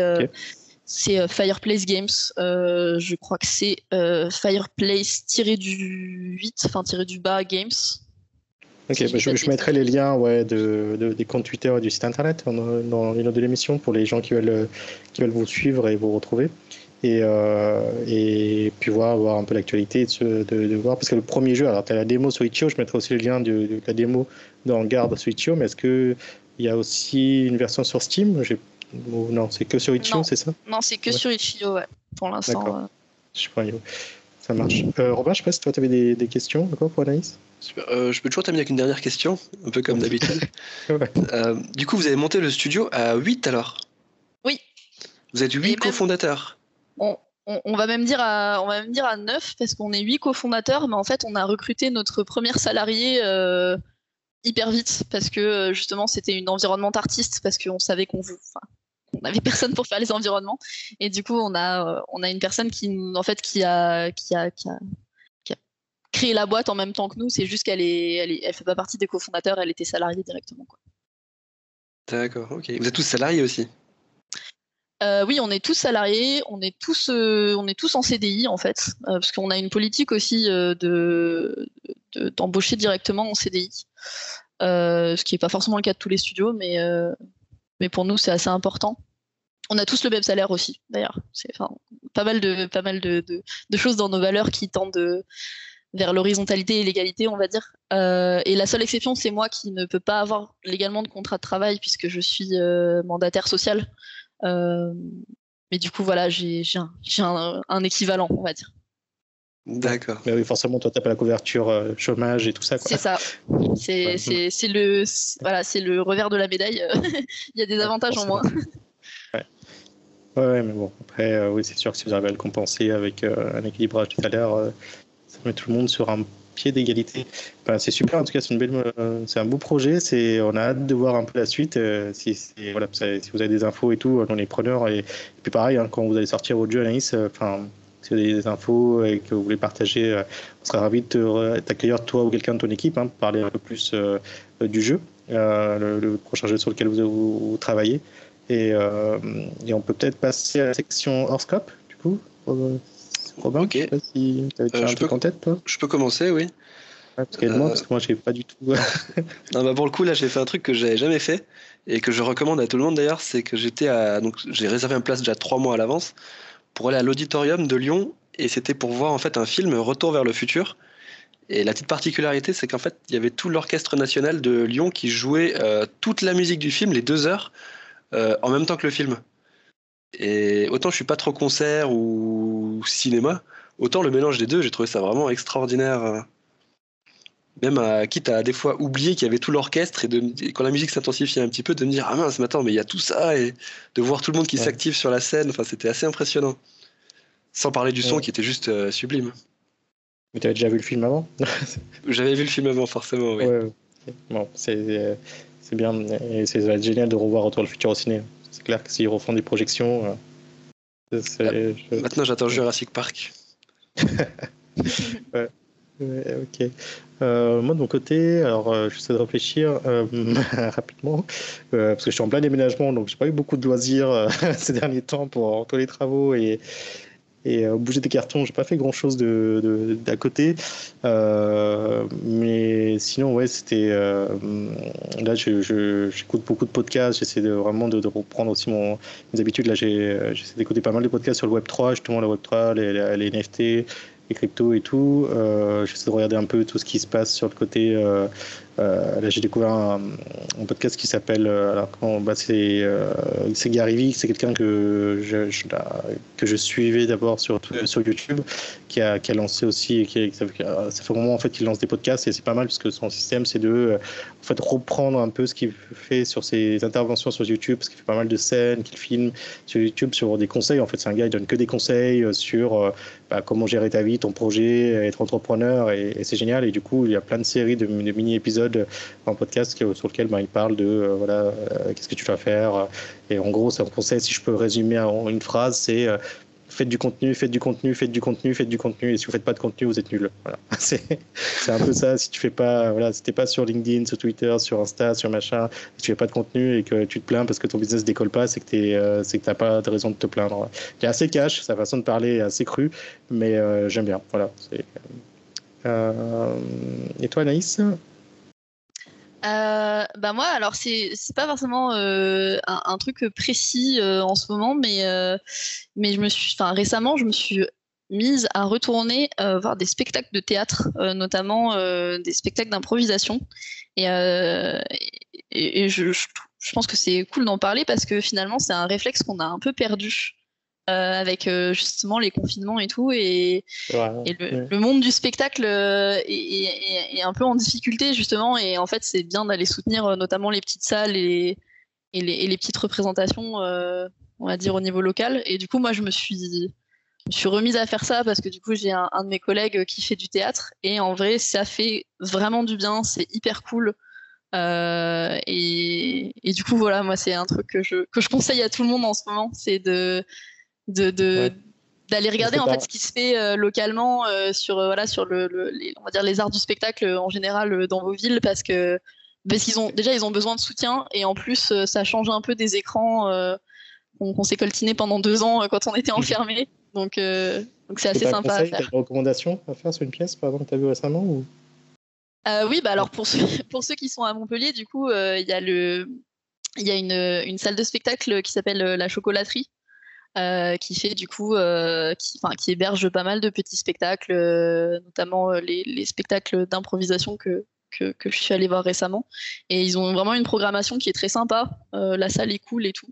c'est Fireplace Games. je crois que c'est Fireplace-du 8, enfin tiré du bas Games. Ok, bah, je, mettrai les liens ouais, de, des comptes Twitter et du site internet dans, autre de l'émission pour les gens qui veulent, qui veulent vous suivre et vous retrouver. Et, euh, et puis voir, voir un peu l'actualité, de, de, voir. Parce que le premier jeu, alors tu as la démo sur Itch.io, je mettrai aussi le lien de, la démo dans Garde sur Itch.io, mais est-ce qu'il y a aussi une version sur Steam? Non, c'est que sur Itch.io, c'est ça? Non, c'est que sur Itch.io, ouais, pour l'instant. Euh... Ça marche. Euh, Robin, je sais pas si toi tu avais des, des questions encore pour Anaïs? Euh, je peux toujours terminer avec une dernière question, un peu comme d'habitude. Euh, du coup, vous avez monté le studio à 8 alors? Oui. Vous êtes 8 cofondateurs on, on, va même dire à, on va même dire à 9 parce qu'on est 8 cofondateurs, mais en fait, on a recruté notre première salariée euh, hyper vite parce que justement c'était une environnement artiste parce qu'on savait qu'on on n'avait personne pour faire les environnements. Et du coup on a on a une personne qui en fait qui a qui a, qui a créé la boîte en même temps que nous. C'est juste qu'elle est, elle, elle fait pas partie des cofondateurs elle était salariée directement quoi. D'accord ok. Vous êtes tous salariés aussi? Euh, oui, on est tous salariés, on est tous, euh, on est tous en CDI en fait, euh, parce qu'on a une politique aussi de d'embaucher directement en CDI, ce qui n'est pas forcément le cas de tous les studios, mais mais pour nous c'est assez important. On a tous le même salaire aussi, d'ailleurs. C'est pas mal de pas mal de, de, choses dans nos valeurs qui tendent vers l'horizontalité et l'égalité, on va dire. et la seule exception, c'est moi qui ne peux pas avoir légalement de contrat de travail puisque je suis mandataire social. Euh, mais du coup, voilà, j'ai un, un, équivalent, on va dire. D'accord. Mais oui, forcément, toi, tu pas la couverture euh, chômage et tout ça. C'est ça. C'est le, voilà, le revers de la médaille. Il y a des avantages en moins. Ouais. mais bon, après, euh, oui, c'est sûr que si vous arrivez à le compenser avec un équilibrage de salaire, ça met tout le monde sur un pied d'égalité. c'est super, en tout cas, c'est une belle, euh, c'est un beau projet. C'est, on a hâte de voir un peu la suite. Euh, si, voilà, si vous avez des infos et tout, on est preneurs. Et, puis pareil, hein, quand vous allez sortir votre jeu, Anaïs, euh, si vous avez des infos et que vous voulez partager, on sera ravi de t'accueillir toi ou quelqu'un de ton équipe, hein, pour parler un peu plus du jeu, le, prochain jeu sur lequel vous, travaillez. Et, et, on peut peut-être passer à la section hors scope, du coup. Robin, ok. Je, si euh, je peux, en tête, toi Je peux commencer, oui. parce, que moi, parce que moi, je pas du tout. non, bah pour le coup, là, j'ai fait un truc que j'avais jamais fait et que je recommande à tout le monde d'ailleurs, c'est que j'étais à. Donc, j'ai réservé une place déjà trois mois à l'avance pour aller à l'auditorium de Lyon et c'était pour voir en fait un film Retour vers le futur. Et la petite particularité, c'est qu'en fait, il y avait tout l'orchestre national de Lyon qui jouait euh, toute la musique du film, les deux heures, euh, en même temps que le film. Et autant je suis pas trop concert ou cinéma, autant le mélange des deux, j'ai trouvé ça vraiment extraordinaire. Même à, quitte à des fois oublier qu'il y avait tout l'orchestre et de, quand la musique s'intensifiait un petit peu, de me dire Ah mince, mais attends, mais il y a tout ça et de voir tout le monde qui s'active sur la scène, enfin, c'était assez impressionnant. Sans parler du son qui était juste euh, sublime. Mais tu avais déjà vu le film avant? J'avais vu le film avant, forcément, oui. Bon, c'est bien. Et c'est génial de revoir Autour le futur au ciné c'est clair que s'ils refont des projections. Euh, ah, maintenant, j'attends Jurassic Park. ouais. ok. Euh, moi de mon côté, alors euh, j'essaie de réfléchir rapidement parce que je suis en plein déménagement, donc j'ai pas eu beaucoup de loisirs ces derniers temps pour tous les travaux et, et euh, bouger des cartons, j'ai pas fait grand chose de, d'à côté. Euh, mais sinon, ouais, c'était. Euh, là, j'écoute beaucoup de podcasts. J'essaie de, vraiment de, reprendre aussi mon, mes habitudes. Là, j'essaie d'écouter pas mal de podcasts sur le Web3, justement, le Web3, les, les NFT, les cryptos et tout. j'essaie de regarder un peu tout ce qui se passe sur le côté là, j'ai découvert un, podcast qui s'appelle. Euh, alors, bah, c'est euh, Gary c'est quelqu'un que je, que je suivais d'abord sur, sur YouTube, qui a, qui a lancé aussi. Qui, ça, fait un moment en fait qu'il lance des podcasts et c'est pas mal parce que son système, c'est de en fait, reprendre un peu ce qu'il fait sur ses interventions sur YouTube, parce qu'il fait pas mal de scènes qu'il filme sur YouTube sur des conseils. En fait, c'est un gars, il donne que des conseils sur bah, comment gérer ta vie, ton projet, être entrepreneur et, c'est génial. Et du coup, il y a plein de séries de, de mini-épisodes en podcast sur lequel bah, il parle de euh, voilà, euh, qu'est-ce que tu vas faire. Et en gros, c'est un conseil, si je peux résumer en une phrase, c'est euh, faites du contenu, faites du contenu, faites du contenu, faites du contenu. Et si vous faites pas de contenu, vous êtes nul. Voilà. C'est un peu ça. Si tu fais pas, voilà, si t'es pas sur LinkedIn, sur Twitter, sur Insta, sur machin, si tu fais pas de contenu et que tu te plains parce que ton business décolle pas, c'est que tu euh, c'est pas de raison de te plaindre. Il est assez cash, sa façon de parler est assez crue, mais euh, j'aime bien. Voilà. Euh... Et toi, Anaïs? Euh, bah moi, alors c'est c'est pas forcément euh, un, truc précis euh, en ce moment, mais mais je me suis, enfin récemment, je me suis mise à retourner voir des spectacles de théâtre, notamment des spectacles d'improvisation, et, et, je, je pense que c'est cool d'en parler parce que finalement c'est un réflexe qu'on a un peu perdu. Euh, avec euh, justement les confinements et tout. Et, le, monde du spectacle euh, est, un peu en difficulté justement. Et en fait, c'est bien d'aller soutenir notamment les petites salles et, les, petites représentations, on va dire, au niveau local. Et du coup, moi, je me suis, je suis remise à faire ça parce que du coup, j'ai un, un, de mes collègues qui fait du théâtre. Et en vrai, ça fait vraiment du bien. C'est hyper cool. Et, et, du coup, voilà, moi, c'est un truc que je, que je conseille à tout le monde en ce moment, c'est de, de, de d'aller regarder en fait ce qui se fait localement sur voilà sur le, les, on va dire les arts du spectacle en général dans vos villes parce que parce qu'ils ont déjà ils ont besoin de soutien et en plus ça change un peu des écrans qu'on s'est coltiné pendant deux ans quand on était enfermé donc donc c'est assez sympa à faire. Une recommandation à faire sur une pièce par exemple que tu as vu récemment ou? Euh, oui, bah alors pour ceux, pour ceux qui sont à Montpellier, du coup, euh, il y a le, il y a une, une, salle de spectacle qui s'appelle euh, la Chocolaterie, qui fait du coup, qui, qui, héberge pas mal de petits spectacles, notamment les, les, spectacles d'improvisation que, que, que, je suis allée voir récemment. Et ils ont vraiment une programmation qui est très sympa. la salle est cool et tout.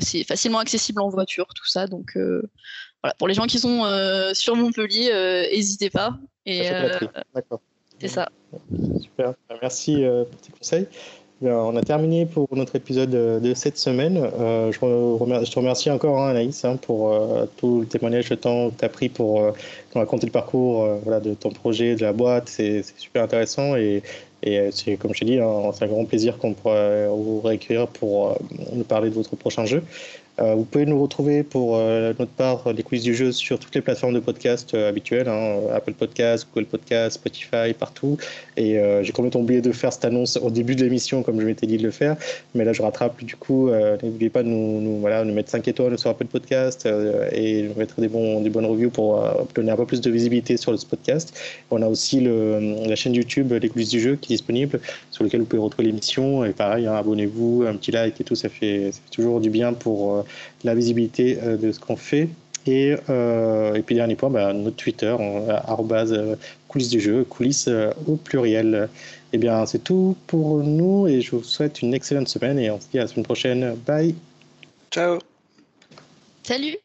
c'est facilement accessible en voiture, tout ça. Donc voilà, pour les gens qui sont sur Montpellier, n'hésitez pas. Et, D'accord. C'est ça. Super. Merci euh, pour tes conseils. On a terminé pour notre épisode euh, de cette semaine. Euh, je, te remercie encore, hein, Anaïs, hein, pour tout le témoignage, le temps que tu as pris pour raconter le parcours de ton projet, de la boîte. C'est super intéressant et, c'est, comme je t'ai dit, hein, c'est un grand plaisir qu'on pourra vous réécrire pour nous parler de votre prochain jeu. Euh, vous pouvez nous retrouver pour euh, notre part les quiz du jeu sur toutes les plateformes de podcast euh, habituelles, hein, Apple Podcast, Google Podcast, Spotify, partout. Et j'ai complètement oublié de faire cette annonce au début de l'émission, comme je m'étais dit de le faire. Mais là, je rattrape. Du coup, n'oubliez pas de nous, voilà, nous mettre 5 étoiles sur Apple Podcast et nous mettre des, bonnes reviews pour donner un peu plus de visibilité sur ce podcast. On a aussi le, la chaîne YouTube Les coulisses du jeu qui est disponible, sur lequel vous pouvez retrouver l'émission. Et pareil, hein, abonnez-vous, un petit like et tout, ça fait toujours du bien pour la visibilité euh, de ce qu'on fait. Et, euh, et, puis dernier point, bah, notre Twitter, arrobase euh, coulisses du jeu, coulisses au pluriel. Et eh bien, c'est tout pour nous et je vous souhaite une excellente semaine et on se dit à la semaine prochaine. Bye. Ciao. Salut.